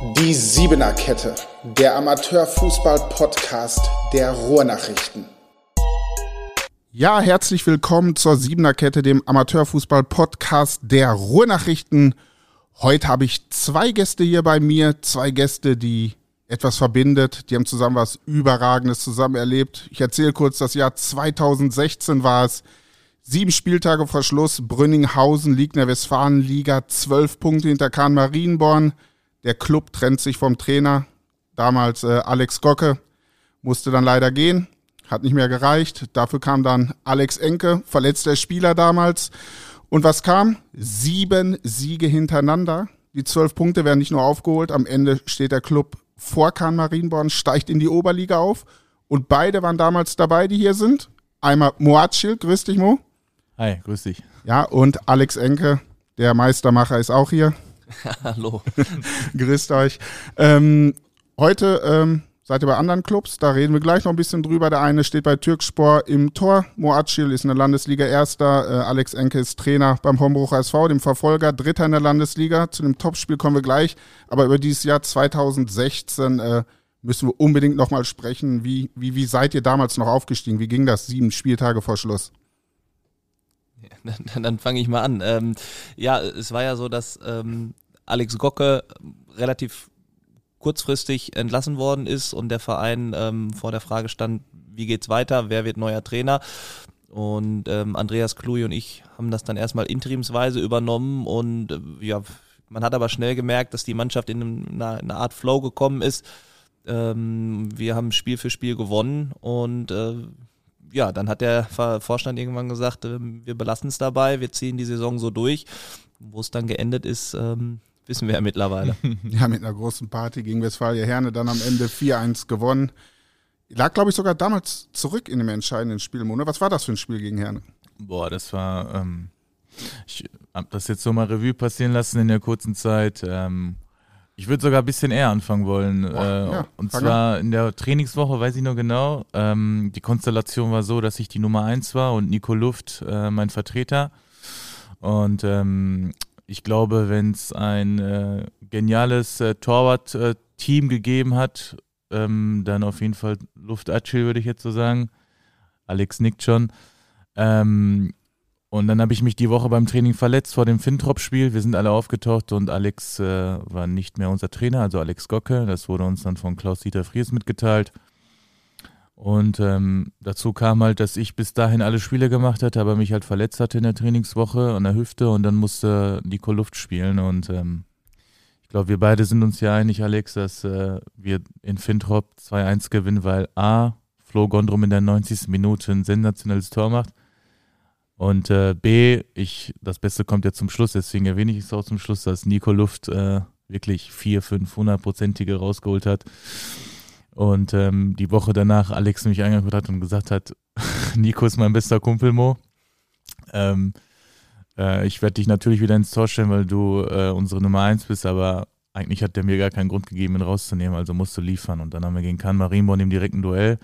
Die Siebener Kette, der Amateurfußball-Podcast der Ruhrnachrichten. Ja, herzlich willkommen zur Siebener Kette, dem Amateurfußball-Podcast der Ruhrnachrichten. Heute habe ich zwei Gäste hier bei mir, zwei Gäste, die etwas verbindet. Die haben zusammen was Überragendes zusammen erlebt. Ich erzähle kurz, das Jahr 2016 war es. Sieben Spieltage vor Schluss, Brünninghausen liegt in der Westfalenliga, zwölf Punkte hinter Kahn Marienborn. Der Club trennt sich vom Trainer, damals äh, Alex Gocke, musste dann leider gehen, hat nicht mehr gereicht. Dafür kam dann Alex Enke, verletzter Spieler damals. Und was kam? Sieben Siege hintereinander. Die zwölf Punkte werden nicht nur aufgeholt, am Ende steht der Club vor Kahn Marienborn, steigt in die Oberliga auf. Und beide waren damals dabei, die hier sind. Einmal Moatschil, grüß dich Mo. Hi, grüß dich. Ja, und Alex Enke, der Meistermacher, ist auch hier. Hallo. Grüßt euch. Ähm, heute ähm, seid ihr bei anderen Clubs, da reden wir gleich noch ein bisschen drüber. Der eine steht bei Türkspor im Tor. Moacil ist in der Landesliga Erster. Äh, Alex Enke ist Trainer beim Hombrucher SV, dem Verfolger, Dritter in der Landesliga. Zu dem Topspiel kommen wir gleich. Aber über dieses Jahr 2016 äh, müssen wir unbedingt nochmal sprechen. Wie, wie, wie seid ihr damals noch aufgestiegen? Wie ging das sieben Spieltage vor Schluss? Dann, dann fange ich mal an. Ähm, ja, es war ja so, dass ähm, Alex Gocke relativ kurzfristig entlassen worden ist und der Verein ähm, vor der Frage stand, wie geht's weiter, wer wird neuer Trainer? Und ähm, Andreas Kluy und ich haben das dann erstmal interimsweise übernommen und äh, ja, man hat aber schnell gemerkt, dass die Mannschaft in eine, eine Art Flow gekommen ist. Ähm, wir haben Spiel für Spiel gewonnen und äh, ja, dann hat der Vorstand irgendwann gesagt, äh, wir belassen es dabei, wir ziehen die Saison so durch. Wo es dann geendet ist, ähm, wissen wir ja mittlerweile. ja, mit einer großen Party gegen Westfalia Herne dann am Ende 4-1 gewonnen. Lag, glaube ich, sogar damals zurück in dem entscheidenden Spiel, Mona. Was war das für ein Spiel gegen Herne? Boah, das war, ähm, ich habe das jetzt so mal Revue passieren lassen in der kurzen Zeit. Ähm, ich würde sogar ein bisschen eher anfangen wollen. Boah, äh, ja, und zwar an. in der Trainingswoche, weiß ich noch genau. Ähm, die Konstellation war so, dass ich die Nummer 1 war und Nico Luft äh, mein Vertreter. Und ähm, ich glaube, wenn es ein äh, geniales äh, Torwart-Team gegeben hat, ähm, dann auf jeden Fall Luft Acil, würde ich jetzt so sagen. Alex nickt schon. Ähm, und dann habe ich mich die Woche beim Training verletzt vor dem Fintrop-Spiel. Wir sind alle aufgetaucht und Alex äh, war nicht mehr unser Trainer, also Alex Gocke. Das wurde uns dann von Klaus-Dieter Fries mitgeteilt. Und ähm, dazu kam halt, dass ich bis dahin alle Spiele gemacht hatte, aber mich halt verletzt hatte in der Trainingswoche an der Hüfte und dann musste Nico Luft spielen. Und ähm, ich glaube, wir beide sind uns ja einig, Alex, dass äh, wir in Fintrop 2-1 gewinnen, weil A, Flo Gondrum in der 90. Minute ein sensationelles Tor macht und äh, B, ich, das Beste kommt ja zum Schluss, deswegen erwähne ich es auch zum Schluss, dass Nico Luft äh, wirklich vier, fünf hundertprozentige rausgeholt hat. Und ähm, die Woche danach Alex mich angeguckt hat und gesagt hat, Nico ist mein bester Kumpel, Mo. Ähm, äh, ich werde dich natürlich wieder ins Tor stellen, weil du äh, unsere Nummer eins bist, aber eigentlich hat der mir gar keinen Grund gegeben, ihn rauszunehmen, also musst du liefern. Und dann haben wir gegen Can Marienborn im direkten Duell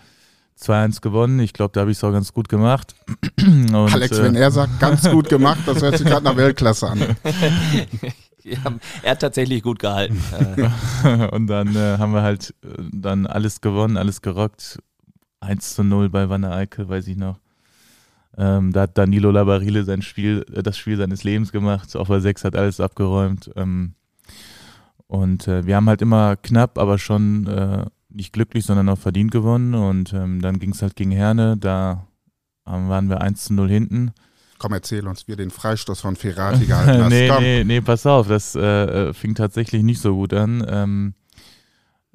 2-1 gewonnen. Ich glaube, da habe ich es auch ganz gut gemacht. Und, Alex, äh, wenn er sagt, ganz gut gemacht, das hört sich gerade nach Weltklasse an. ja, er hat tatsächlich gut gehalten. und dann äh, haben wir halt äh, dann alles gewonnen, alles gerockt. 1 zu 0 bei Wanne Eickel, weiß ich noch. Ähm, da hat Danilo Labarile sein Spiel, äh, das Spiel seines Lebens gemacht. Auf der 6 hat alles abgeräumt. Ähm, und äh, wir haben halt immer knapp, aber schon äh, nicht glücklich, sondern auch verdient gewonnen. Und ähm, dann ging es halt gegen Herne, da ähm, waren wir 1 zu 0 hinten. Komm, erzähl uns, wie den Freistoß von Ferrati gehalten hast. nee, nee, nee, pass auf, das äh, äh, fing tatsächlich nicht so gut an. Ähm,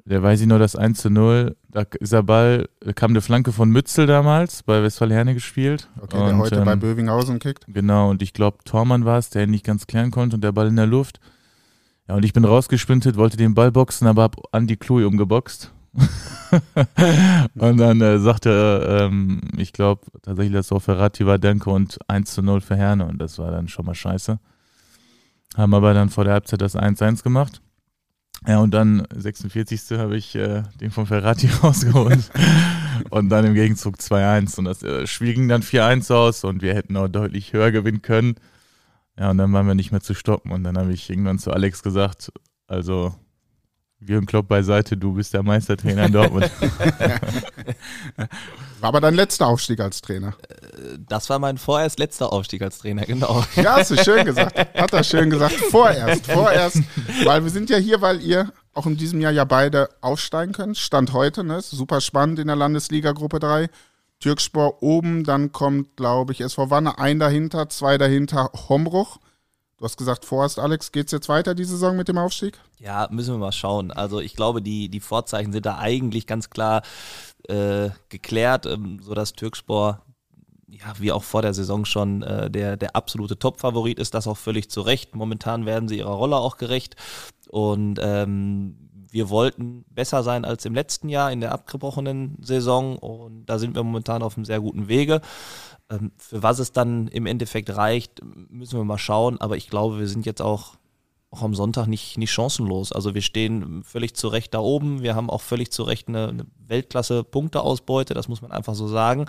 der weiß ich nur, das 1 zu 0, da ist der Ball, kam eine Flanke von Mützel damals, bei Westfalen Herne gespielt. Okay, und, der heute ähm, bei Bövinghausen kickt. Genau, und ich glaube, Tormann war es, der ihn nicht ganz klären konnte und der Ball in der Luft. Ja, und ich bin rausgesprintet, wollte den Ball boxen, aber hab Andy Kluy umgeboxt. und dann äh, sagte, ähm, ich glaube tatsächlich, dass auch Ferrati war Denke und 1 zu 0 für Herne und das war dann schon mal scheiße. Haben aber dann vor der Halbzeit das 1-1 gemacht. Ja, und dann 46. habe ich äh, den von Ferrati rausgeholt. und dann im Gegenzug 2-1. Und das äh, Spiel ging dann 4-1 aus und wir hätten auch deutlich höher gewinnen können. Ja, und dann waren wir nicht mehr zu stoppen. Und dann habe ich irgendwann zu Alex gesagt, also Jürgen Klopp beiseite, du bist der Meistertrainer in Dortmund. war aber dein letzter Aufstieg als Trainer. Äh, das war mein vorerst letzter Aufstieg als Trainer, genau. Ja, hast du schön gesagt. Hat er schön gesagt. Vorerst, vorerst. Weil wir sind ja hier, weil ihr auch in diesem Jahr ja beide aufsteigen könnt. Stand heute, ne? Super spannend in der Landesliga Gruppe 3. Türkspor oben, dann kommt, glaube ich, SV Wanne, ein dahinter, zwei dahinter, Hombruch. Du hast gesagt, vorerst, Alex, geht es jetzt weiter die Saison mit dem Aufstieg? Ja, müssen wir mal schauen. Also ich glaube, die, die Vorzeichen sind da eigentlich ganz klar äh, geklärt, ähm, sodass Türkspor ja, wie auch vor der Saison schon äh, der, der absolute Top-Favorit ist, das auch völlig zu Recht. Momentan werden sie ihrer Rolle auch gerecht. Und ähm, wir wollten besser sein als im letzten Jahr in der abgebrochenen Saison und da sind wir momentan auf einem sehr guten Wege. Ähm, für was es dann im Endeffekt reicht, müssen wir mal schauen. Aber ich glaube, wir sind jetzt auch, auch am Sonntag nicht, nicht chancenlos. Also wir stehen völlig zu Recht da oben. Wir haben auch völlig zu Recht eine, eine Weltklasse-Punkteausbeute, das muss man einfach so sagen.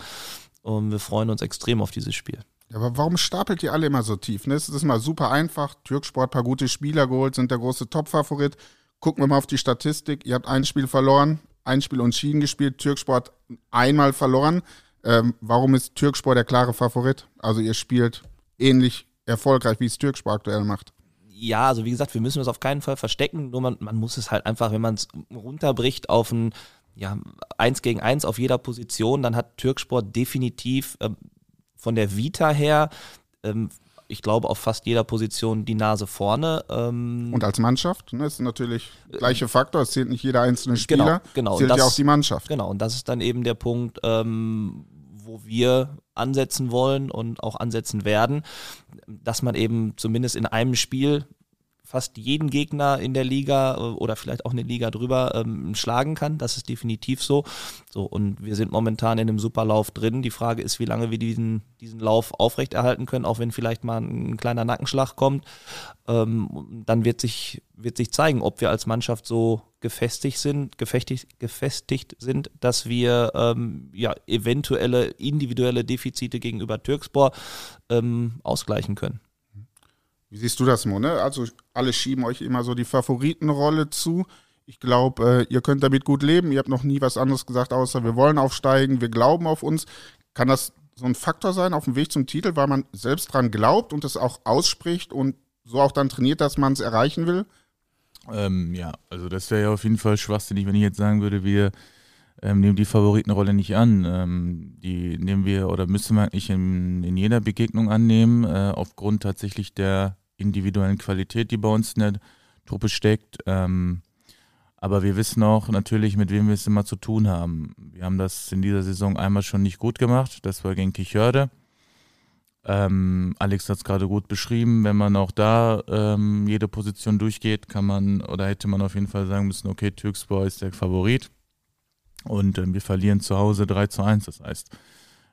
Und wir freuen uns extrem auf dieses Spiel. Aber warum stapelt ihr alle immer so tief? Ne? Es ist mal super einfach. Türksport, paar gute Spieler geholt, sind der große Top-Favorit. Gucken wir mal auf die Statistik. Ihr habt ein Spiel verloren, ein Spiel unschieden gespielt, Türksport einmal verloren. Ähm, warum ist Türkspor der klare Favorit? Also ihr spielt ähnlich erfolgreich, wie es Türkspor aktuell macht. Ja, also wie gesagt, wir müssen es auf keinen Fall verstecken, nur man, man muss es halt einfach, wenn man es runterbricht auf ein ja, 1 gegen 1 auf jeder Position, dann hat Türksport definitiv ähm, von der Vita her ähm, ich glaube, auf fast jeder Position die Nase vorne. Ähm und als Mannschaft ne, ist natürlich gleiche Faktor. Es zählt nicht jeder einzelne genau, Spieler, genau, genau. zählt das, ja auch die Mannschaft. Genau, und das ist dann eben der Punkt, ähm, wo wir ansetzen wollen und auch ansetzen werden, dass man eben zumindest in einem Spiel fast jeden Gegner in der Liga äh, oder vielleicht auch eine Liga drüber ähm, schlagen kann. Das ist definitiv so. So, und wir sind momentan in einem super Lauf drin. Die Frage ist, wie lange wir diesen, diesen Lauf aufrechterhalten können, auch wenn vielleicht mal ein kleiner Nackenschlag kommt. Ähm, dann wird sich, wird sich zeigen, ob wir als Mannschaft so gefestigt sind, gefestigt, gefestigt sind, dass wir ähm, ja, eventuelle individuelle Defizite gegenüber Türkspor ähm, ausgleichen können. Wie siehst du das, Mo? Ne? Also alle schieben euch immer so die Favoritenrolle zu. Ich glaube, äh, ihr könnt damit gut leben. Ihr habt noch nie was anderes gesagt, außer wir wollen aufsteigen, wir glauben auf uns. Kann das so ein Faktor sein auf dem Weg zum Titel, weil man selbst dran glaubt und es auch ausspricht und so auch dann trainiert, dass man es erreichen will? Ähm, ja, also das wäre ja auf jeden Fall schwachsinnig, wenn ich jetzt sagen würde, wir ähm, nehmen die Favoritenrolle nicht an. Ähm, die nehmen wir oder müssen wir eigentlich in, in jeder Begegnung annehmen, äh, aufgrund tatsächlich der individuellen Qualität, die bei uns in der Truppe steckt. Ähm, aber wir wissen auch natürlich, mit wem wir es immer zu tun haben. Wir haben das in dieser Saison einmal schon nicht gut gemacht. Das war gegen Kichörde. Ähm, Alex hat es gerade gut beschrieben. Wenn man auch da ähm, jede Position durchgeht, kann man oder hätte man auf jeden Fall sagen müssen, okay, Türkspor ist der Favorit. Und ähm, wir verlieren zu Hause 3 zu 1. Das heißt,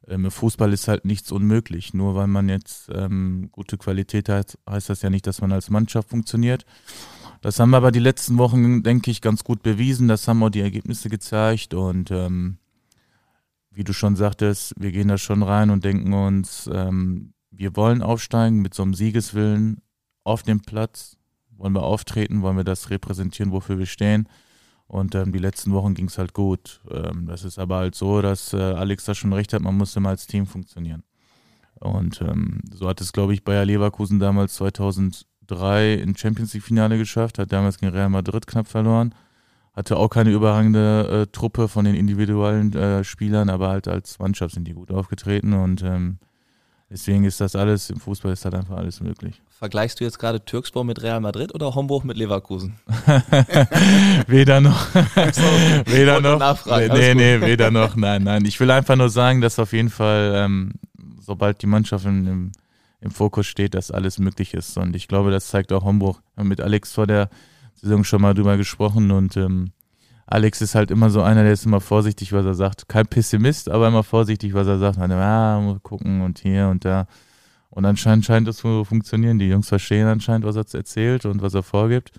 ähm, Im Fußball ist halt nichts unmöglich. Nur weil man jetzt ähm, gute Qualität hat, heißt das ja nicht, dass man als Mannschaft funktioniert. Das haben wir aber die letzten Wochen, denke ich, ganz gut bewiesen. Das haben auch die Ergebnisse gezeigt. Und ähm, wie du schon sagtest, wir gehen da schon rein und denken uns, ähm, wir wollen aufsteigen mit so einem Siegeswillen auf dem Platz. Wollen wir auftreten, wollen wir das repräsentieren, wofür wir stehen. Und ähm, die letzten Wochen ging es halt gut. Ähm, das ist aber halt so, dass äh, Alex da schon recht hat, man muss immer als Team funktionieren. Und ähm, so hat es, glaube ich, Bayer Leverkusen damals 2003 im Champions League-Finale geschafft, hat damals gegen Real Madrid knapp verloren. Hatte auch keine überragende äh, Truppe von den individuellen äh, Spielern, aber halt als Mannschaft sind die gut aufgetreten und ähm, Deswegen ist das alles, im Fußball ist halt einfach alles möglich. Vergleichst du jetzt gerade Türkspor mit Real Madrid oder Homburg mit Leverkusen? weder noch. weder noch. Nachfragen, nee, nee, weder noch. Nein, nein. Ich will einfach nur sagen, dass auf jeden Fall, ähm, sobald die Mannschaft im, im Fokus steht, dass alles möglich ist. Und ich glaube, das zeigt auch Homburg. Wir haben mit Alex vor der Saison schon mal drüber gesprochen und ähm, Alex ist halt immer so einer, der ist immer vorsichtig, was er sagt. Kein Pessimist, aber immer vorsichtig, was er sagt. Man, ah, muss gucken und hier und da. Und anscheinend scheint es zu funktionieren. Die Jungs verstehen anscheinend, was er erzählt und was er vorgibt.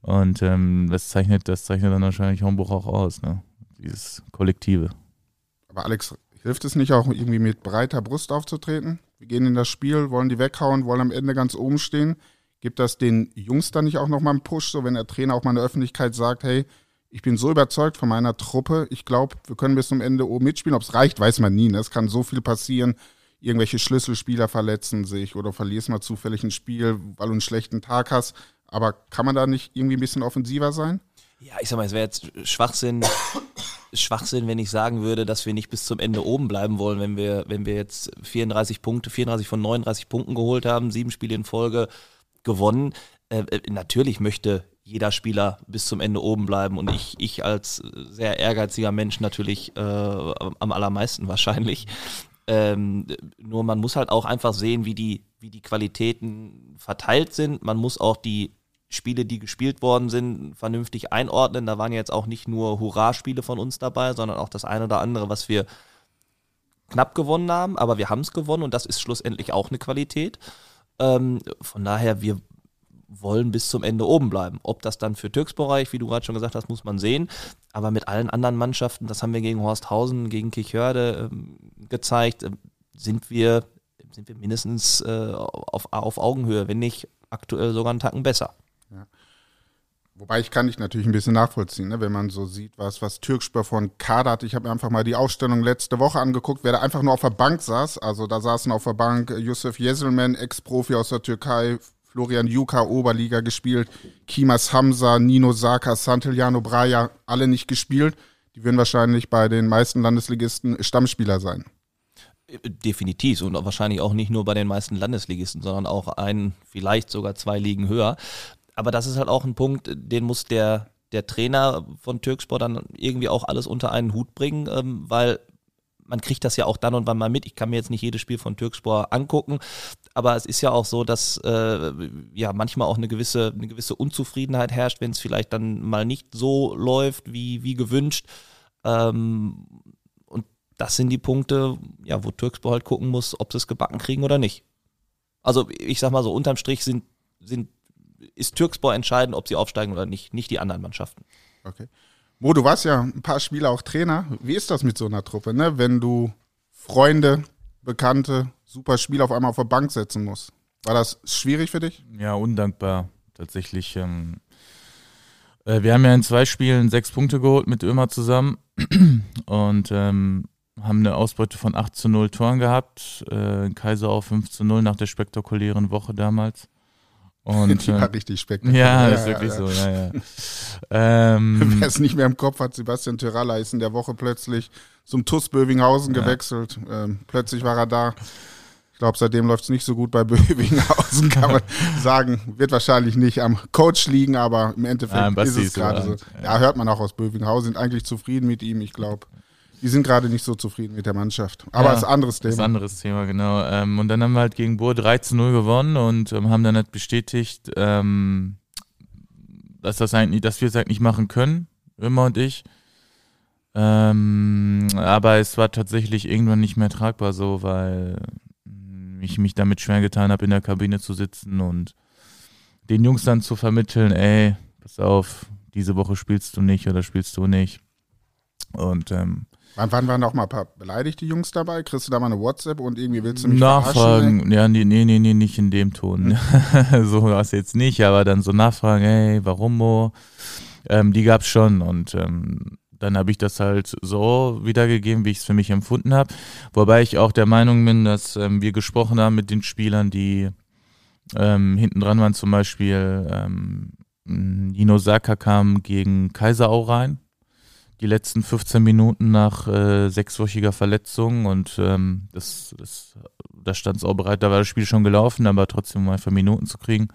Und ähm, das zeichnet, das zeichnet dann wahrscheinlich Homburg auch aus, ne? Dieses Kollektive. Aber Alex, hilft es nicht auch irgendwie mit breiter Brust aufzutreten? Wir gehen in das Spiel, wollen die weghauen, wollen am Ende ganz oben stehen. Gibt das den Jungs dann nicht auch nochmal einen Push, so wenn der Trainer auch mal in der Öffentlichkeit sagt, hey, ich bin so überzeugt von meiner Truppe, ich glaube, wir können bis zum Ende oben mitspielen. Ob es reicht, weiß man nie. Ne? Es kann so viel passieren. Irgendwelche Schlüsselspieler verletzen sich oder verlierst mal zufällig ein Spiel, weil du einen schlechten Tag hast. Aber kann man da nicht irgendwie ein bisschen offensiver sein? Ja, ich sag mal, es wäre jetzt Schwachsinn, Schwachsinn, wenn ich sagen würde, dass wir nicht bis zum Ende oben bleiben wollen, wenn wir, wenn wir jetzt 34 Punkte, 34 von 39 Punkten geholt haben, sieben Spiele in Folge gewonnen. Äh, äh, natürlich möchte jeder Spieler bis zum Ende oben bleiben und ich, ich als sehr ehrgeiziger Mensch natürlich äh, am allermeisten wahrscheinlich. Ähm, nur man muss halt auch einfach sehen, wie die, wie die Qualitäten verteilt sind. Man muss auch die Spiele, die gespielt worden sind, vernünftig einordnen. Da waren jetzt auch nicht nur Hurra-Spiele von uns dabei, sondern auch das eine oder andere, was wir knapp gewonnen haben, aber wir haben es gewonnen und das ist schlussendlich auch eine Qualität. Ähm, von daher, wir wollen bis zum Ende oben bleiben. Ob das dann für Türksbereich, wie du gerade schon gesagt hast, muss man sehen. Aber mit allen anderen Mannschaften, das haben wir gegen Horsthausen, gegen Kichörde ähm, gezeigt, äh, sind wir, sind wir mindestens äh, auf, auf Augenhöhe, wenn nicht aktuell sogar einen Tacken besser. Ja. Wobei ich kann dich natürlich ein bisschen nachvollziehen, ne? wenn man so sieht, was, was Türkspür von Kader hat. Ich habe mir einfach mal die Ausstellung letzte Woche angeguckt, wer da einfach nur auf der Bank saß. Also da saßen auf der Bank Yusuf Yeselman, Ex-Profi aus der Türkei, Florian Juka, Oberliga gespielt, Kimas Hamza, Nino Saka, Santillano Braja, alle nicht gespielt. Die würden wahrscheinlich bei den meisten Landesligisten Stammspieler sein. Definitiv und wahrscheinlich auch nicht nur bei den meisten Landesligisten, sondern auch ein, vielleicht sogar zwei Ligen höher aber das ist halt auch ein Punkt, den muss der, der Trainer von Türkspor dann irgendwie auch alles unter einen Hut bringen, ähm, weil man kriegt das ja auch dann und wann mal mit. Ich kann mir jetzt nicht jedes Spiel von Türkspor angucken, aber es ist ja auch so, dass äh, ja manchmal auch eine gewisse, eine gewisse Unzufriedenheit herrscht, wenn es vielleicht dann mal nicht so läuft wie, wie gewünscht. Ähm, und das sind die Punkte, ja, wo Türkspor halt gucken muss, ob sie es gebacken kriegen oder nicht. Also ich sag mal so, unterm Strich sind, sind ist Türkspor entscheidend, ob sie aufsteigen oder nicht, nicht die anderen Mannschaften. Okay. Mo, du warst ja ein paar Spiele auch Trainer. Wie ist das mit so einer Truppe, ne? wenn du Freunde, Bekannte, super Spieler auf einmal auf der Bank setzen musst? War das schwierig für dich? Ja, undankbar. Tatsächlich. Ähm, äh, wir haben ja in zwei Spielen sechs Punkte geholt mit Ömer zusammen und ähm, haben eine Ausbeute von 8 zu 0 Toren gehabt. Äh, Kaiser auch 5 zu 0 nach der spektakulären Woche damals. Und, die war äh, richtig spektakulär. Ja, ist wirklich ja. so, ja, ja. ähm, Wer es nicht mehr im Kopf hat, Sebastian Tyraller ist in der Woche plötzlich zum TUS Bövinghausen ja. gewechselt. Ähm, plötzlich war er da. Ich glaube, seitdem läuft es nicht so gut bei Bövinghausen, kann man sagen. Wird wahrscheinlich nicht am Coach liegen, aber im Endeffekt ja, ist es gerade so. Ja. hört man auch aus Bövinghausen, sind eigentlich zufrieden mit ihm, ich glaube. Die sind gerade nicht so zufrieden mit der Mannschaft. Aber ja, ist ein anderes Thema. Ist ein anderes Thema, genau. Ähm, und dann haben wir halt gegen Bohr 3 zu 0 gewonnen und ähm, haben dann halt bestätigt, ähm, dass, das eigentlich, dass wir es eigentlich machen können, Immer und ich. Ähm, aber es war tatsächlich irgendwann nicht mehr tragbar so, weil ich mich damit schwer getan habe, in der Kabine zu sitzen und den Jungs dann zu vermitteln, ey, pass auf, diese Woche spielst du nicht oder spielst du nicht. Und ähm, Wann, wann waren noch mal ein paar beleidigte Jungs dabei? Kriegst du da mal eine WhatsApp und irgendwie willst du mich Nachfragen, ja, nee, nee, nee, nee, nicht in dem Ton. Hm. so war es jetzt nicht, aber dann so nachfragen, hey, warum Mo? Ähm, die gab's schon und ähm, dann habe ich das halt so wiedergegeben, wie ich es für mich empfunden habe. Wobei ich auch der Meinung bin, dass ähm, wir gesprochen haben mit den Spielern, die ähm, hinten dran waren, zum Beispiel ähm, Nino Saka kam gegen Kaiserau rein die letzten 15 Minuten nach äh, sechswöchiger Verletzung und ähm, das, das, da stand es auch bereit, da war das Spiel schon gelaufen, aber trotzdem um einfach Minuten zu kriegen.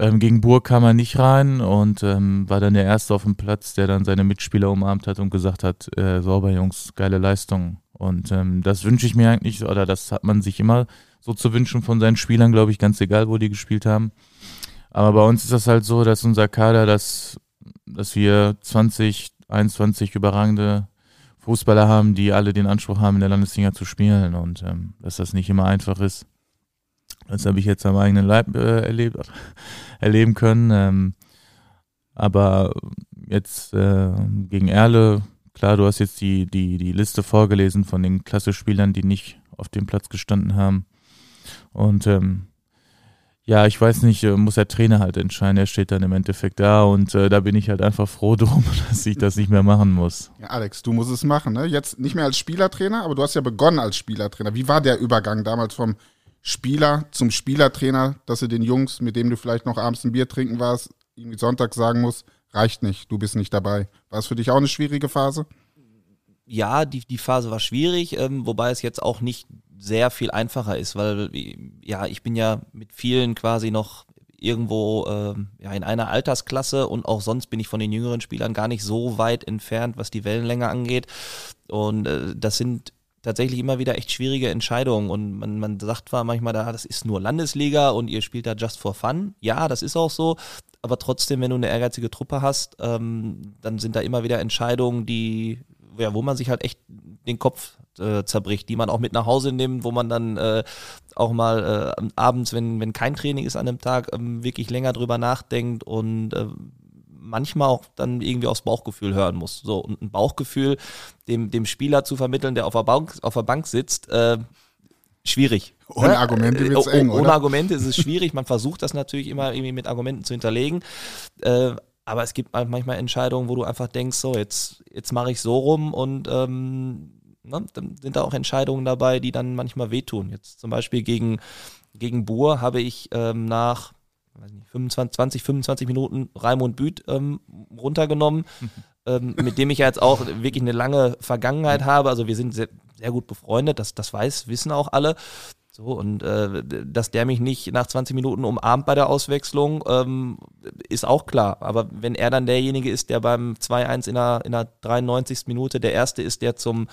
Ähm, gegen Burg kam er nicht rein und ähm, war dann der Erste auf dem Platz, der dann seine Mitspieler umarmt hat und gesagt hat, äh, sauber Jungs, geile Leistung. Und ähm, das wünsche ich mir eigentlich, oder das hat man sich immer so zu wünschen von seinen Spielern, glaube ich, ganz egal, wo die gespielt haben. Aber bei uns ist das halt so, dass unser Kader, dass, dass wir 20, 21 überragende Fußballer haben, die alle den Anspruch haben, in der Landesliga zu spielen und ähm, dass das nicht immer einfach ist. Das habe ich jetzt am eigenen Leib äh, erlebt, erleben können. Ähm, aber jetzt äh, gegen Erle, klar, du hast jetzt die, die, die Liste vorgelesen von den Klassespielern, die nicht auf dem Platz gestanden haben. Und ähm, ja, ich weiß nicht, äh, muss der Trainer halt entscheiden. Er steht dann im Endeffekt da und äh, da bin ich halt einfach froh drum, dass ich das nicht mehr machen muss. Ja, Alex, du musst es machen, ne? Jetzt nicht mehr als Spielertrainer, aber du hast ja begonnen als Spielertrainer. Wie war der Übergang damals vom Spieler zum Spielertrainer, dass du den Jungs, mit denen du vielleicht noch abends ein Bier trinken warst, irgendwie Sonntag sagen musst, reicht nicht, du bist nicht dabei. War es für dich auch eine schwierige Phase? Ja, die, die Phase war schwierig, ähm, wobei es jetzt auch nicht sehr viel einfacher ist, weil ja, ich bin ja mit vielen quasi noch irgendwo äh, ja, in einer Altersklasse und auch sonst bin ich von den jüngeren Spielern gar nicht so weit entfernt, was die Wellenlänge angeht. Und äh, das sind tatsächlich immer wieder echt schwierige Entscheidungen und man, man sagt zwar manchmal, da, das ist nur Landesliga und ihr spielt da just for fun. Ja, das ist auch so, aber trotzdem, wenn du eine ehrgeizige Truppe hast, ähm, dann sind da immer wieder Entscheidungen, die, ja, wo man sich halt echt den Kopf äh, zerbricht, die man auch mit nach Hause nimmt, wo man dann äh, auch mal äh, abends, wenn, wenn kein Training ist an einem Tag, ähm, wirklich länger drüber nachdenkt und äh, manchmal auch dann irgendwie aufs Bauchgefühl hören muss. So, und ein Bauchgefühl dem, dem Spieler zu vermitteln, der auf der Bank, auf der Bank sitzt, äh, schwierig. Ohne ne? Argumente wird es äh, eng, Ohne oder? Argumente ist es schwierig. Man versucht das natürlich immer irgendwie mit Argumenten zu hinterlegen. Äh, aber es gibt manchmal Entscheidungen, wo du einfach denkst, so, jetzt, jetzt mache ich so rum und ähm, ne, dann sind da auch Entscheidungen dabei, die dann manchmal wehtun. Jetzt zum Beispiel gegen, gegen Buhr habe ich ähm, nach weiß nicht, 25, 20, 25 Minuten Raimund Büth ähm, runtergenommen, ähm, mit dem ich ja jetzt auch wirklich eine lange Vergangenheit habe. Also wir sind sehr, sehr gut befreundet, das, das weiß, wissen auch alle. So, und äh, dass der mich nicht nach 20 Minuten umarmt bei der Auswechslung, ähm, ist auch klar. Aber wenn er dann derjenige ist, der beim 2-1 in der, in der 93. Minute der Erste ist, der zum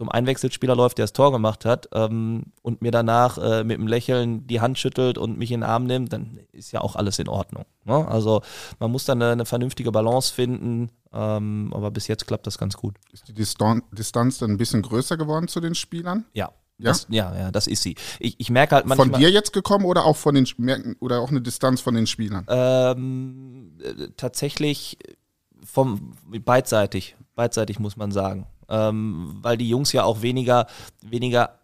zum Einwechselspieler läuft, der das Tor gemacht hat ähm, und mir danach äh, mit einem Lächeln die Hand schüttelt und mich in den Arm nimmt, dann ist ja auch alles in Ordnung. Ne? Also man muss dann eine, eine vernünftige Balance finden, ähm, aber bis jetzt klappt das ganz gut. Ist die Distan Distanz dann ein bisschen größer geworden zu den Spielern? Ja. Ja? Das, ja, ja, das ist sie. Ich, ich merke halt manchmal. Von dir jetzt gekommen oder auch von den oder auch eine Distanz von den Spielern? Ähm, äh, tatsächlich vom beidseitig, beidseitig muss man sagen ähm, weil die Jungs ja auch weniger, weniger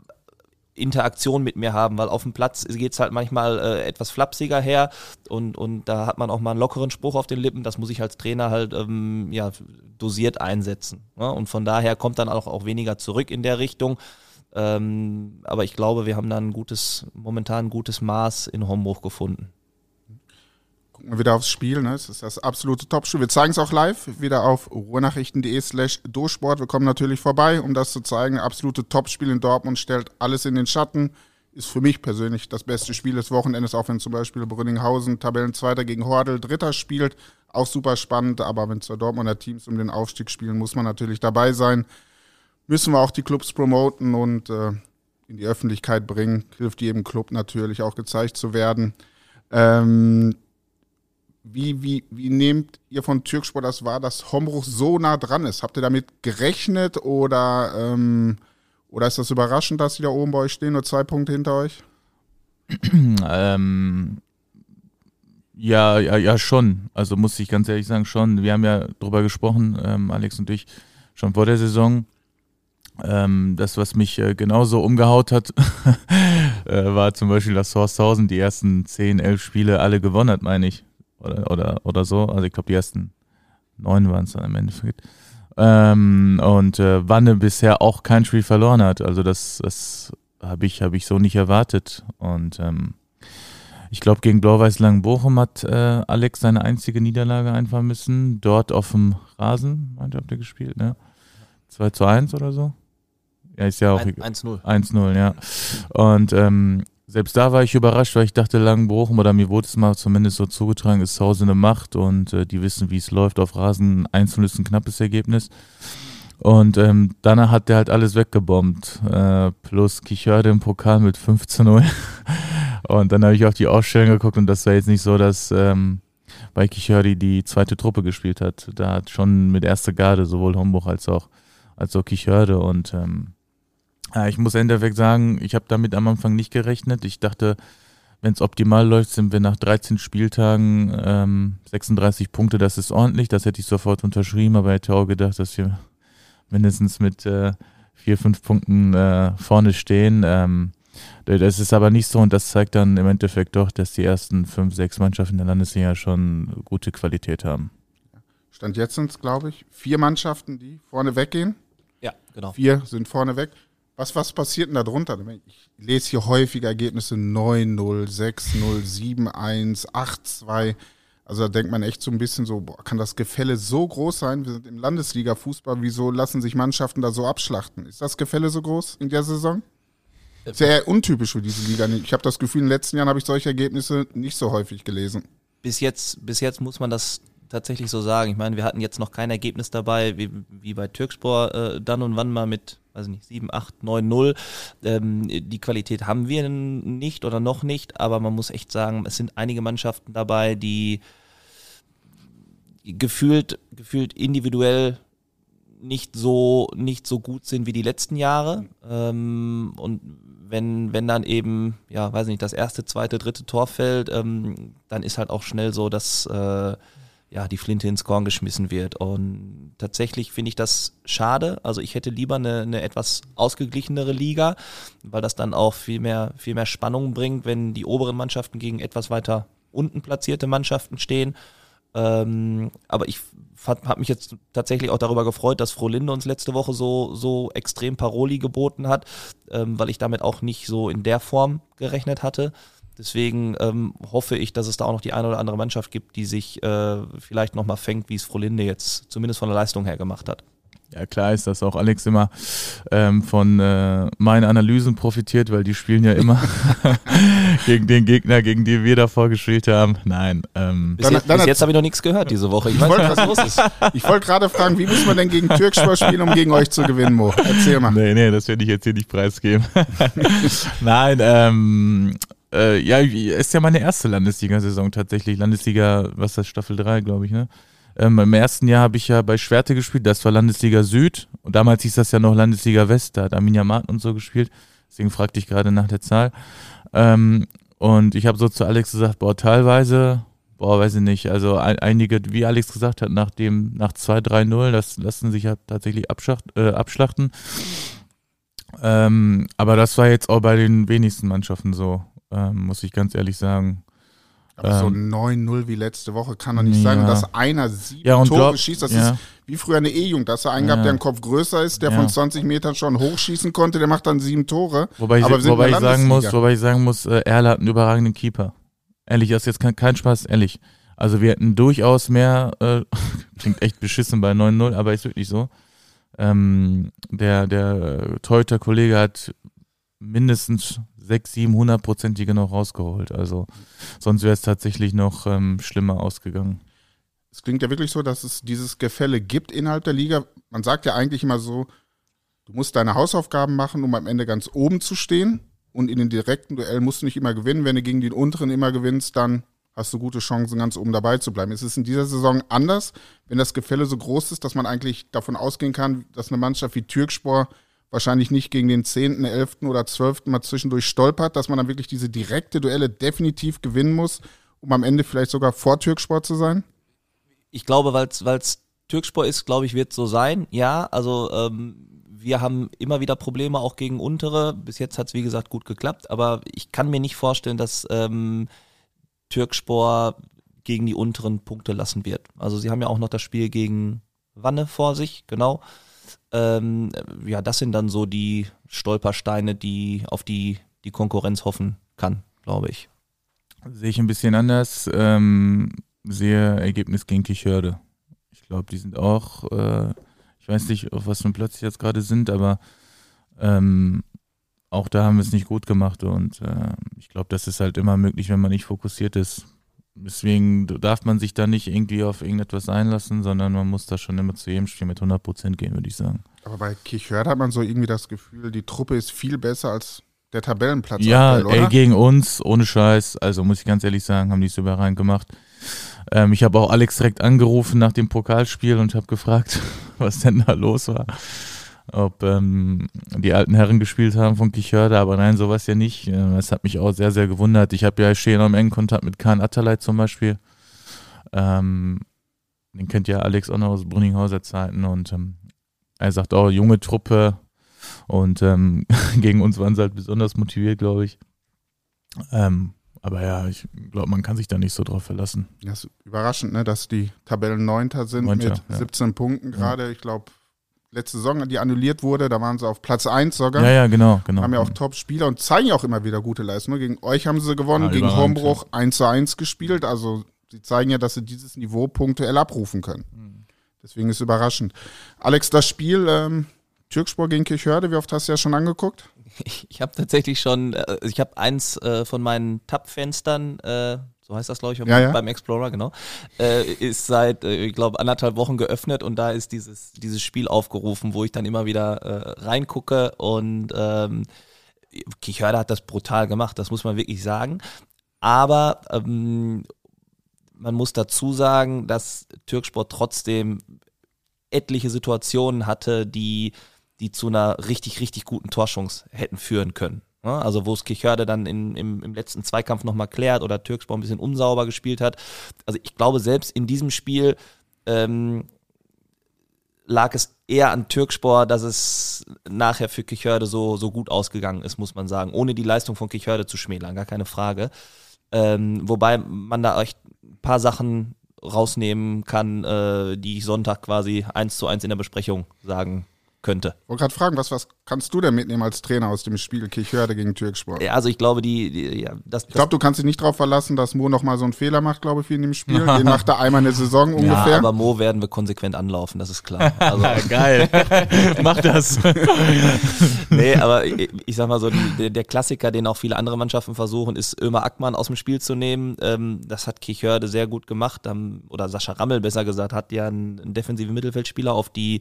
Interaktion mit mir haben, weil auf dem Platz geht es halt manchmal äh, etwas flapsiger her und, und da hat man auch mal einen lockeren Spruch auf den Lippen, das muss ich als Trainer halt ähm, ja, dosiert einsetzen. Ne? Und von daher kommt dann auch, auch weniger zurück in der Richtung. Ähm, aber ich glaube, wir haben da ein gutes, momentan ein gutes Maß in Homburg gefunden gucken wir wieder aufs Spiel. Ne? Es ist das absolute Topspiel. Wir zeigen es auch live, wieder auf ruhrnachrichten.de slash dosport. Wir kommen natürlich vorbei, um das zu zeigen. Absolute Topspiel in Dortmund stellt alles in den Schatten. Ist für mich persönlich das beste Spiel des Wochenendes, auch wenn zum Beispiel Brünninghausen Tabellenzweiter gegen Hordel Dritter spielt. Auch super spannend, aber wenn zwei Dortmunder Teams um den Aufstieg spielen, muss man natürlich dabei sein. Müssen wir auch die Clubs promoten und äh, in die Öffentlichkeit bringen. Hilft jedem Club natürlich auch gezeigt zu werden. Ähm, wie, wie, wie nehmt ihr von Türksport das wahr, dass Hombruch so nah dran ist? Habt ihr damit gerechnet oder, ähm, oder ist das überraschend, dass sie da oben bei euch stehen, nur zwei Punkte hinter euch? ähm, ja, ja, ja, schon. Also muss ich ganz ehrlich sagen, schon. Wir haben ja drüber gesprochen, ähm, Alex und ich, schon vor der Saison. Ähm, das, was mich äh, genauso umgehaut hat, äh, war zum Beispiel, dass Horsthausen die ersten 10, 11 Spiele alle gewonnen hat, meine ich oder, oder, oder so. Also ich glaube, die ersten neun waren es dann im Endeffekt. Ähm, und äh, Wanne bisher auch kein Spiel verloren hat. Also das, das habe ich, hab ich so nicht erwartet. Und ähm, ich glaube, gegen Blau-Weiß Langenbochum hat äh, Alex seine einzige Niederlage einfahren müssen. Dort auf dem Rasen, meinte, habt ihr gespielt, ne? 2 zu 1 oder so? Ja, ist ja auch 1-0. 1-0, ja. Und ähm, selbst da war ich überrascht, weil ich dachte, Langenbochum oder mir wurde es mal zumindest so zugetragen, ist zu Hause eine Macht und äh, die wissen, wie es läuft auf Rasen. Einzeln ist ein knappes Ergebnis. Und ähm, danach hat der halt alles weggebombt. Äh, plus Kichörde im Pokal mit 15-0. und dann habe ich auf die Ausstellung geguckt und das war jetzt nicht so, dass ähm, bei Kichördi die zweite Truppe gespielt hat. Da hat schon mit erster Garde sowohl Homburg als auch, als auch Kichörde und ähm, ja, ich muss im Endeffekt sagen, ich habe damit am Anfang nicht gerechnet. Ich dachte, wenn es optimal läuft, sind wir nach 13 Spieltagen ähm, 36 Punkte. Das ist ordentlich. Das hätte ich sofort unterschrieben, aber ich hätte auch gedacht, dass wir mindestens mit äh, vier, fünf Punkten äh, vorne stehen. Ähm, das ist aber nicht so und das zeigt dann im Endeffekt doch, dass die ersten fünf, sechs Mannschaften der Landesliga schon gute Qualität haben. Stand jetzt sind es, glaube ich, vier Mannschaften, die vorne weggehen. Ja, genau. Vier sind vorne weg. Was, was passiert denn da drunter? Ich lese hier häufig Ergebnisse 9-0, 6-0, 7-1, 8-2. Also da denkt man echt so ein bisschen so, boah, kann das Gefälle so groß sein? Wir sind im Landesliga-Fußball, wieso lassen sich Mannschaften da so abschlachten? Ist das Gefälle so groß in der Saison? Sehr untypisch für diese Liga. Ich habe das Gefühl, in den letzten Jahren habe ich solche Ergebnisse nicht so häufig gelesen. Bis jetzt, bis jetzt muss man das tatsächlich so sagen. Ich meine, wir hatten jetzt noch kein Ergebnis dabei, wie, wie bei Türkspor äh, dann und wann mal mit, weiß nicht, 7, 8, 9, 0. Ähm, die Qualität haben wir nicht oder noch nicht, aber man muss echt sagen, es sind einige Mannschaften dabei, die gefühlt, gefühlt individuell nicht so, nicht so gut sind wie die letzten Jahre. Ähm, und wenn, wenn dann eben, ja, weiß nicht, das erste, zweite, dritte Tor fällt, ähm, dann ist halt auch schnell so, dass äh, ja, die Flinte ins Korn geschmissen wird. Und tatsächlich finde ich das schade. Also ich hätte lieber eine, eine etwas ausgeglichenere Liga, weil das dann auch viel mehr, viel mehr Spannung bringt, wenn die oberen Mannschaften gegen etwas weiter unten platzierte Mannschaften stehen. Ähm, aber ich habe mich jetzt tatsächlich auch darüber gefreut, dass Frohlinde uns letzte Woche so, so extrem Paroli geboten hat, ähm, weil ich damit auch nicht so in der Form gerechnet hatte. Deswegen ähm, hoffe ich, dass es da auch noch die eine oder andere Mannschaft gibt, die sich äh, vielleicht nochmal fängt, wie es Frohlinde jetzt zumindest von der Leistung her gemacht hat. Ja, klar ist, dass auch Alex immer ähm, von äh, meinen Analysen profitiert, weil die spielen ja immer gegen den Gegner, gegen den wir davor gespielt haben. Nein. Ähm. Bis, jetzt, jetzt habe ich noch nichts gehört diese Woche. Ich, ich weiß nicht, was los ist. Ich wollte gerade fragen, wie muss man denn gegen Türkspor spielen, um gegen euch zu gewinnen, Mo? Erzähl mal. Nee, nee, das werde ich jetzt hier nicht preisgeben. Nein, ähm, äh, ja, ist ja meine erste Landesliga-Saison tatsächlich. Landesliga, was ist das, Staffel 3, glaube ich, ne? Ähm, Im ersten Jahr habe ich ja bei Schwerte gespielt, das war Landesliga Süd und damals hieß das ja noch Landesliga West, da hat Arminia Martin und so gespielt, deswegen fragte ich gerade nach der Zahl. Ähm, und ich habe so zu Alex gesagt, boah, teilweise, boah, weiß ich nicht, also ein, einige, wie Alex gesagt hat, nach dem, nach 2-3-0, das lassen sich ja tatsächlich abschacht, äh, abschlachten. Ähm, aber das war jetzt auch bei den wenigsten Mannschaften so, ähm, muss ich ganz ehrlich sagen. Aber so 9-0 ähm, wie letzte Woche kann doch nicht ja. sein. Und dass einer sieben ja, Tore glaub, schießt, das ja. ist wie früher eine E-Jugend. Dass er einen gab, der einen Kopf größer ist, der von 20 Metern schon hochschießen konnte, der macht dann sieben Tore. Wobei ich, wobei ich sagen muss, wobei ich sagen muss, äh, Erle hat einen überragenden Keeper. Ehrlich, das ist jetzt kein, kein Spaß, ehrlich. Also wir hätten durchaus mehr, äh, klingt echt beschissen bei 9-0, aber ist wirklich so. Ähm, der der äh, Teuter-Kollege hat mindestens sechs, sieben hundertprozentige noch rausgeholt. Also sonst wäre es tatsächlich noch ähm, schlimmer ausgegangen. Es klingt ja wirklich so, dass es dieses Gefälle gibt innerhalb der Liga. Man sagt ja eigentlich immer so, du musst deine Hausaufgaben machen, um am Ende ganz oben zu stehen. Und in den direkten Duellen musst du nicht immer gewinnen. Wenn du gegen den unteren immer gewinnst, dann hast du gute Chancen, ganz oben dabei zu bleiben. Es ist in dieser Saison anders, wenn das Gefälle so groß ist, dass man eigentlich davon ausgehen kann, dass eine Mannschaft wie Türkspor wahrscheinlich nicht gegen den 10., 11. oder 12. mal zwischendurch stolpert, dass man dann wirklich diese direkte Duelle definitiv gewinnen muss, um am Ende vielleicht sogar vor Türksport zu sein? Ich glaube, weil es Türksport ist, glaube ich, wird so sein. Ja, also ähm, wir haben immer wieder Probleme auch gegen untere. Bis jetzt hat es, wie gesagt, gut geklappt, aber ich kann mir nicht vorstellen, dass ähm, Türkspor gegen die unteren Punkte lassen wird. Also sie haben ja auch noch das Spiel gegen Wanne vor sich, genau. Ähm, ja, das sind dann so die Stolpersteine, die auf die die Konkurrenz hoffen kann, glaube ich. Sehe ich ein bisschen anders. Ähm, sehe Ergebnis gegen Kichörde. Ich glaube, die sind auch, äh, ich weiß nicht, auf was für Platz sie jetzt gerade sind, aber ähm, auch da haben wir es nicht gut gemacht und äh, ich glaube, das ist halt immer möglich, wenn man nicht fokussiert ist. Deswegen darf man sich da nicht irgendwie auf irgendetwas einlassen, sondern man muss da schon immer zu jedem Spiel mit 100 Prozent gehen, würde ich sagen. Aber bei Kirchhörd hat man so irgendwie das Gefühl, die Truppe ist viel besser als der Tabellenplatz. Ja, aktuell, ey, gegen uns, ohne Scheiß. Also muss ich ganz ehrlich sagen, haben die es überragend gemacht. Ähm, ich habe auch Alex direkt angerufen nach dem Pokalspiel und habe gefragt, was denn da los war ob ähm, die alten Herren gespielt haben von Kichörde, aber nein, sowas ja nicht. Das hat mich auch sehr, sehr gewundert. Ich habe ja stehen am engen Kontakt mit Kahn Atterlei zum Beispiel. Ähm, den kennt ja Alex auch noch aus Brünninghauser Zeiten und ähm, er sagt auch, junge Truppe, Und ähm, gegen uns waren sie halt besonders motiviert, glaube ich. Ähm, aber ja, ich glaube, man kann sich da nicht so drauf verlassen. Das ist überraschend, ne, dass die Tabellen Neunter sind Neunter, mit ja. 17 Punkten gerade. Ja. Ich glaube, letzte Saison, die annulliert wurde, da waren sie auf Platz 1 sogar. Ja, ja, genau, genau. Haben ja auch Top-Spieler und zeigen ja auch immer wieder gute Leistungen. Gegen euch haben sie gewonnen, ja, gegen Hombruch ja. 1 zu 1 gespielt. Also sie zeigen ja, dass sie dieses Niveau punktuell abrufen können. Mhm. Deswegen ist es überraschend. Alex, das Spiel ähm, Türkspor gegen Kirchhörde, wie oft hast du ja schon angeguckt? Ich, habe tatsächlich schon, äh, ich habe eins äh, von meinen Tab-Fenstern, äh, so heißt das glaube ich ja, ja. beim Explorer, genau, äh, ist seit, äh, ich glaube, anderthalb Wochen geöffnet und da ist dieses, dieses Spiel aufgerufen, wo ich dann immer wieder äh, reingucke und ähm, Kichörde hat das brutal gemacht, das muss man wirklich sagen. Aber ähm, man muss dazu sagen, dass Türksport trotzdem etliche Situationen hatte, die die zu einer richtig, richtig guten Torschance hätten führen können. Also wo es Kichörde dann in, im, im letzten Zweikampf nochmal klärt oder Türkspor ein bisschen unsauber gespielt hat. Also ich glaube, selbst in diesem Spiel ähm, lag es eher an Türkspor, dass es nachher für Kichörde so, so gut ausgegangen ist, muss man sagen. Ohne die Leistung von Kichörde zu schmälern, gar keine Frage. Ähm, wobei man da echt ein paar Sachen rausnehmen kann, äh, die ich Sonntag quasi eins zu eins in der Besprechung sagen könnte. Ich wollte gerade fragen, was, was kannst du denn mitnehmen als Trainer aus dem Spiel Kirchhörde gegen Türksport? Ja, also ich glaube, die, die ja, das, Ich glaube, du kannst dich nicht darauf verlassen, dass Mo nochmal so einen Fehler macht, glaube ich, wie in dem Spiel. Den macht er einmal eine Saison ungefähr. Ja, aber Mo werden wir konsequent anlaufen, das ist klar. Also, Geil. Mach das. nee, aber ich, ich sag mal so, die, der Klassiker, den auch viele andere Mannschaften versuchen, ist Ömer Ackmann aus dem Spiel zu nehmen. Ähm, das hat Kirchhörde sehr gut gemacht. Oder Sascha Rammel, besser gesagt, hat ja einen, einen defensiven Mittelfeldspieler auf die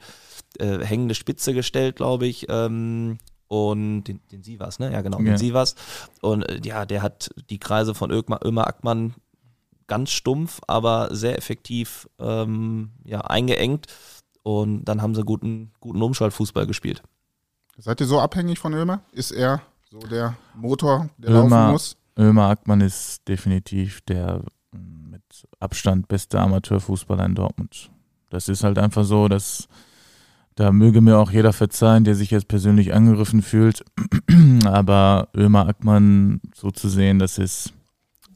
äh, hängende Spitze gestellt, glaube ich. Ähm, und den, den Sivas, ne? Ja, genau, ja. den Sivas. Und äh, ja, der hat die Kreise von Ömer, Ömer Ackmann ganz stumpf, aber sehr effektiv ähm, ja, eingeengt. Und dann haben sie guten, guten Umschaltfußball gespielt. Seid ihr so abhängig von Ömer? Ist er so der Motor, der Ömer, laufen muss? Ömer Ackmann ist definitiv der mit Abstand beste Amateurfußballer in Dortmund. Das ist halt einfach so, dass da möge mir auch jeder verzeihen, der sich jetzt persönlich angegriffen fühlt. Aber Ömer Ackmann so zu sehen, das ist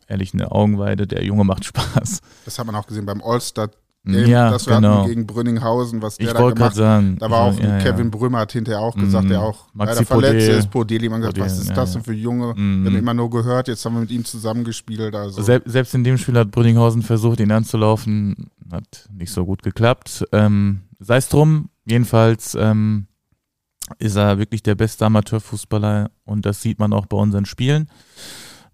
ehrlich eine Augenweide. Der Junge macht Spaß. Das hat man auch gesehen beim All-Star. Ja, das war genau. gegen Brünninghausen, was der ich da gemacht hat. Sagen, da war auch ja, Kevin ja. Brümmer hat hinterher auch gesagt, mhm. der auch Maxi leider verletzt ist. Podeli, man gesagt, was ist das denn für Junge? Mhm. Wir haben immer nur gehört, jetzt haben wir mit ihm zusammengespielt. Also. Selbst, selbst in dem Spiel hat Brünninghausen versucht, ihn anzulaufen. Hat nicht so gut geklappt. Ähm, Sei es drum, Jedenfalls ähm, ist er wirklich der beste Amateurfußballer und das sieht man auch bei unseren Spielen.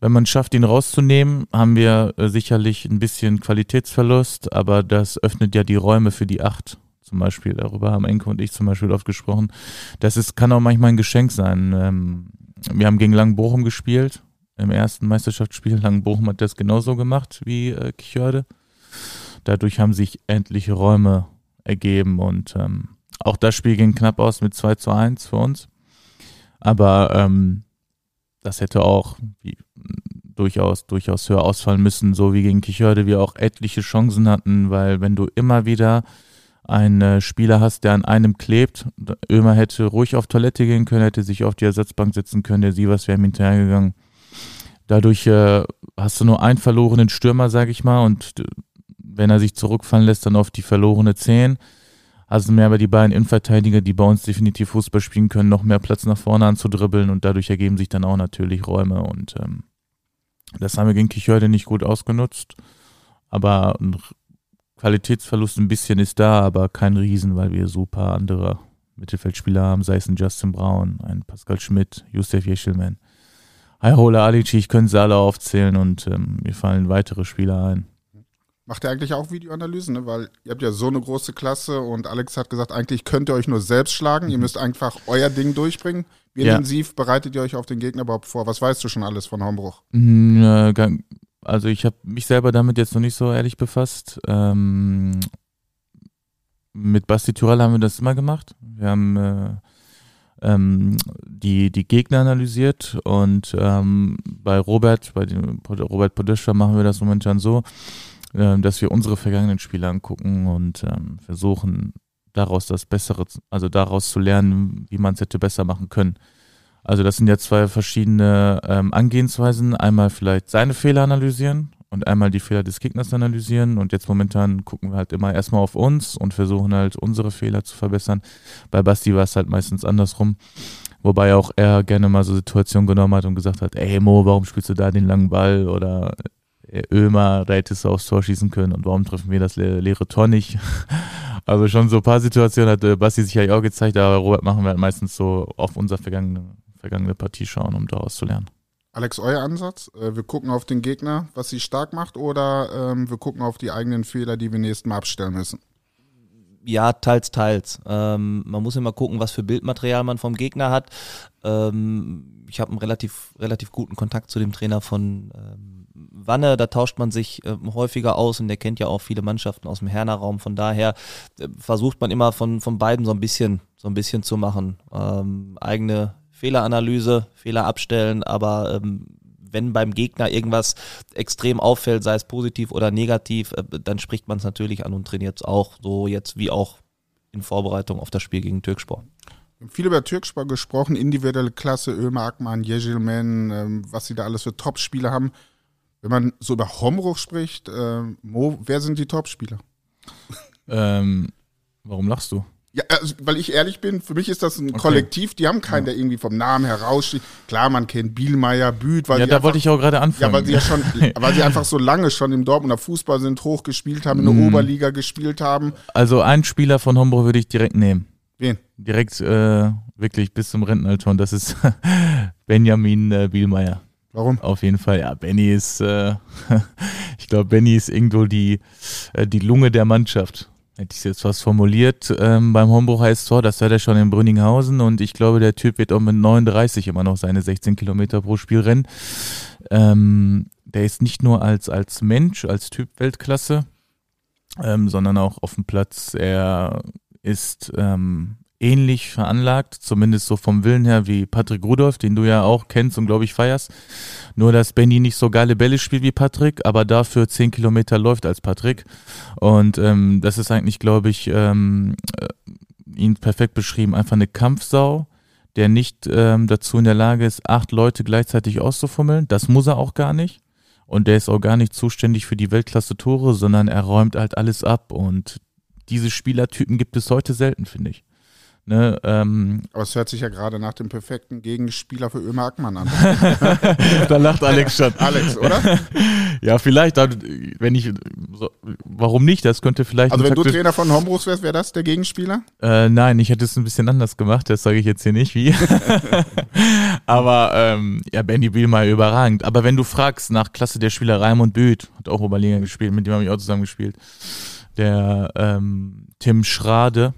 Wenn man schafft, ihn rauszunehmen, haben wir äh, sicherlich ein bisschen Qualitätsverlust, aber das öffnet ja die Räume für die Acht. Zum Beispiel, darüber haben Enke und ich zum Beispiel oft gesprochen. Das ist, kann auch manchmal ein Geschenk sein. Ähm, wir haben gegen Langenbochum gespielt, im ersten Meisterschaftsspiel. Langenbochum hat das genauso gemacht wie äh, Kichörde. Dadurch haben sich endliche Räume ergeben und ähm, auch das Spiel ging knapp aus mit 2 zu 1 für uns. Aber ähm, das hätte auch wie, durchaus, durchaus höher ausfallen müssen, so wie gegen Kichörde wir auch etliche Chancen hatten, weil wenn du immer wieder einen Spieler hast, der an einem klebt, Ömer hätte ruhig auf Toilette gehen können, hätte sich auf die Ersatzbank setzen können, der Sievers wäre ihm hinterhergegangen. Dadurch äh, hast du nur einen verlorenen Stürmer, sag ich mal, und wenn er sich zurückfallen lässt, dann auf die verlorene 10 also mehr bei die beiden Innenverteidiger, die bei uns definitiv Fußball spielen können, noch mehr Platz nach vorne anzudribbeln und dadurch ergeben sich dann auch natürlich Räume und ähm, das haben wir gegen Kichörde nicht gut ausgenutzt. Aber ein Qualitätsverlust ein bisschen ist da, aber kein Riesen, weil wir super andere Mittelfeldspieler haben, sei es ein Justin Braun, ein Pascal Schmidt, Josef Jeschelmann, Ayrola Alici, ich könnte sie alle aufzählen und ähm, mir fallen weitere Spieler ein. Macht ihr eigentlich auch Videoanalysen, ne? Weil ihr habt ja so eine große Klasse und Alex hat gesagt, eigentlich könnt ihr euch nur selbst schlagen. Mhm. Ihr müsst einfach euer Ding durchbringen. Wie ja. intensiv bereitet ihr euch auf den Gegner überhaupt vor? Was weißt du schon alles von Hombruch? Mhm, also ich habe mich selber damit jetzt noch nicht so ehrlich befasst. Ähm, mit Basti Tyrell haben wir das immer gemacht. Wir haben äh, ähm, die, die Gegner analysiert und ähm, bei Robert, bei dem Robert Podescha machen wir das momentan so, äh, dass wir unsere vergangenen Spiele angucken und ähm, versuchen, daraus das Bessere, also daraus zu lernen, wie man es hätte besser machen können. Also das sind ja zwei verschiedene ähm, Angehensweisen. Einmal vielleicht seine Fehler analysieren und einmal die Fehler des Gegners analysieren. Und jetzt momentan gucken wir halt immer erstmal auf uns und versuchen halt unsere Fehler zu verbessern. Bei Basti war es halt meistens andersrum. Wobei auch er gerne mal so Situationen genommen hat und gesagt hat, ey Mo, warum spielst du da den langen Ball? Oder Ömer, da hättest du aufs Tor schießen können und warum treffen wir das le leere Tor nicht? Also schon so ein paar Situationen hat äh, Basti sich ja auch gezeigt, aber Robert machen wir halt meistens so auf unsere vergangene, vergangene Partie schauen, um daraus zu lernen. Alex, euer Ansatz? Äh, wir gucken auf den Gegner, was sie stark macht, oder ähm, wir gucken auf die eigenen Fehler, die wir nächstes Mal abstellen müssen? Ja, teils, teils. Ähm, man muss immer gucken, was für Bildmaterial man vom Gegner hat. Ähm, ich habe einen relativ, relativ guten Kontakt zu dem Trainer von ähm, Wanne, da tauscht man sich äh, häufiger aus und der kennt ja auch viele Mannschaften aus dem Herner-Raum. Von daher äh, versucht man immer von, von beiden so ein bisschen, so ein bisschen zu machen. Ähm, eigene Fehleranalyse, Fehler abstellen, aber ähm, wenn beim Gegner irgendwas extrem auffällt, sei es positiv oder negativ, äh, dann spricht man es natürlich an und trainiert es auch, so jetzt wie auch in Vorbereitung auf das Spiel gegen Türkspor. Wir haben viel über Türkspor gesprochen, individuelle Klasse, Ömer Akman, Jejilmen, ähm, was sie da alles für Top-Spieler haben. Wenn man so über Homruch spricht, äh, Mo, wer sind die Topspieler? Ähm, warum lachst du? Ja, also, weil ich ehrlich bin, für mich ist das ein okay. Kollektiv, die haben keinen, ja. der irgendwie vom Namen heraussteht. Klar, man kennt Bielmeier, Büth, weil Ja, da einfach, wollte ich auch gerade anfangen. Ja, weil sie ja schon, weil sie einfach so lange schon im Dortmunder Fußball sind, hoch gespielt haben, in der mm. Oberliga gespielt haben. Also einen Spieler von Homburg würde ich direkt nehmen. Wen? Direkt äh, wirklich bis zum Rentenalter und das ist Benjamin äh, Bielmeier. Warum? Auf jeden Fall, ja, Benny ist, äh, ich glaube, Benny ist irgendwo die, äh, die Lunge der Mannschaft. Hätte ich jetzt was formuliert ähm, beim Hombruch heißt Tor, das hat er schon in Brünninghausen und ich glaube, der Typ wird auch mit 39 immer noch seine 16 Kilometer pro Spiel rennen. Ähm, der ist nicht nur als, als Mensch, als Typ Weltklasse, ähm, sondern auch auf dem Platz. Er ist ähm, ähnlich veranlagt, zumindest so vom Willen her wie Patrick Rudolph, den du ja auch kennst und glaube ich feierst. Nur, dass Benny nicht so geile Bälle spielt wie Patrick, aber dafür zehn Kilometer läuft als Patrick. Und ähm, das ist eigentlich, glaube ich, ähm, äh, ihn perfekt beschrieben. Einfach eine Kampfsau, der nicht ähm, dazu in der Lage ist, acht Leute gleichzeitig auszufummeln. Das muss er auch gar nicht. Und der ist auch gar nicht zuständig für die Weltklasse-Tore, sondern er räumt halt alles ab. Und diese Spielertypen gibt es heute selten, finde ich. Ne, ähm, Aber es hört sich ja gerade nach dem perfekten Gegenspieler für Ömer Ackmann an. da lacht Alex schon. Alex, oder? ja, vielleicht, wenn ich, so, warum nicht? Das könnte vielleicht. Also, wenn du Trainer von Hombruchs wärst, wäre das der Gegenspieler? Äh, nein, ich hätte es ein bisschen anders gemacht, das sage ich jetzt hier nicht, wie. Aber, ähm, ja, Benny Bielmeier überragend. Aber wenn du fragst nach Klasse der Spieler Raimund Böth, hat auch Oberliga gespielt, mit dem habe ich auch zusammen gespielt. Der ähm, Tim Schrade,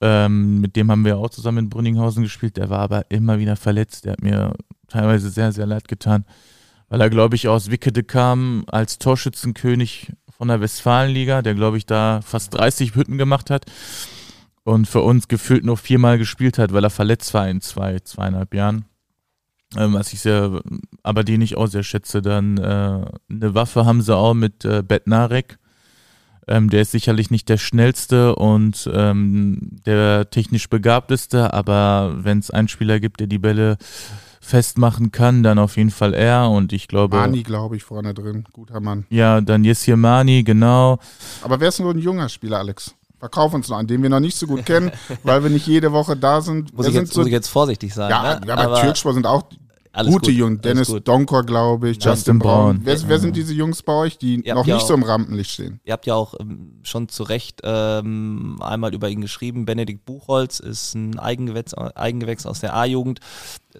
ähm, mit dem haben wir auch zusammen in Brünninghausen gespielt. Der war aber immer wieder verletzt. Der hat mir teilweise sehr, sehr leid getan, weil er, glaube ich, aus Wickede kam als Torschützenkönig von der Westfalenliga, der, glaube ich, da fast 30 Hütten gemacht hat und für uns gefühlt nur viermal gespielt hat, weil er verletzt war in zwei, zweieinhalb Jahren. Ähm, was ich sehr, aber den ich auch sehr schätze. Dann äh, eine Waffe haben sie auch mit äh, Betnarek ähm, der ist sicherlich nicht der schnellste und ähm, der technisch begabteste, aber wenn es einen Spieler gibt, der die Bälle festmachen kann, dann auf jeden Fall er und ich glaube. Mani, glaube ich, vorne drin. Guter Mann. Ja, dann Yesir Mani, genau. Aber wer ist nur ein junger Spieler, Alex? Verkauf uns noch einen, den wir noch nicht so gut kennen, weil wir nicht jede Woche da sind. Muss, ich jetzt, so, muss ich jetzt, vorsichtig sein. Ja, ne? ja bei Türkspor sind auch alles Gute Jungs, Dennis Donkor, glaube ich, Justin, Justin Brown. Wer, wer, sind diese Jungs bei euch, die noch nicht auch, so im Rampenlicht stehen? Ihr habt ja auch ähm, schon zu Recht ähm, einmal über ihn geschrieben. Benedikt Buchholz ist ein Eigengewächs, Eigengewächs aus der A-Jugend.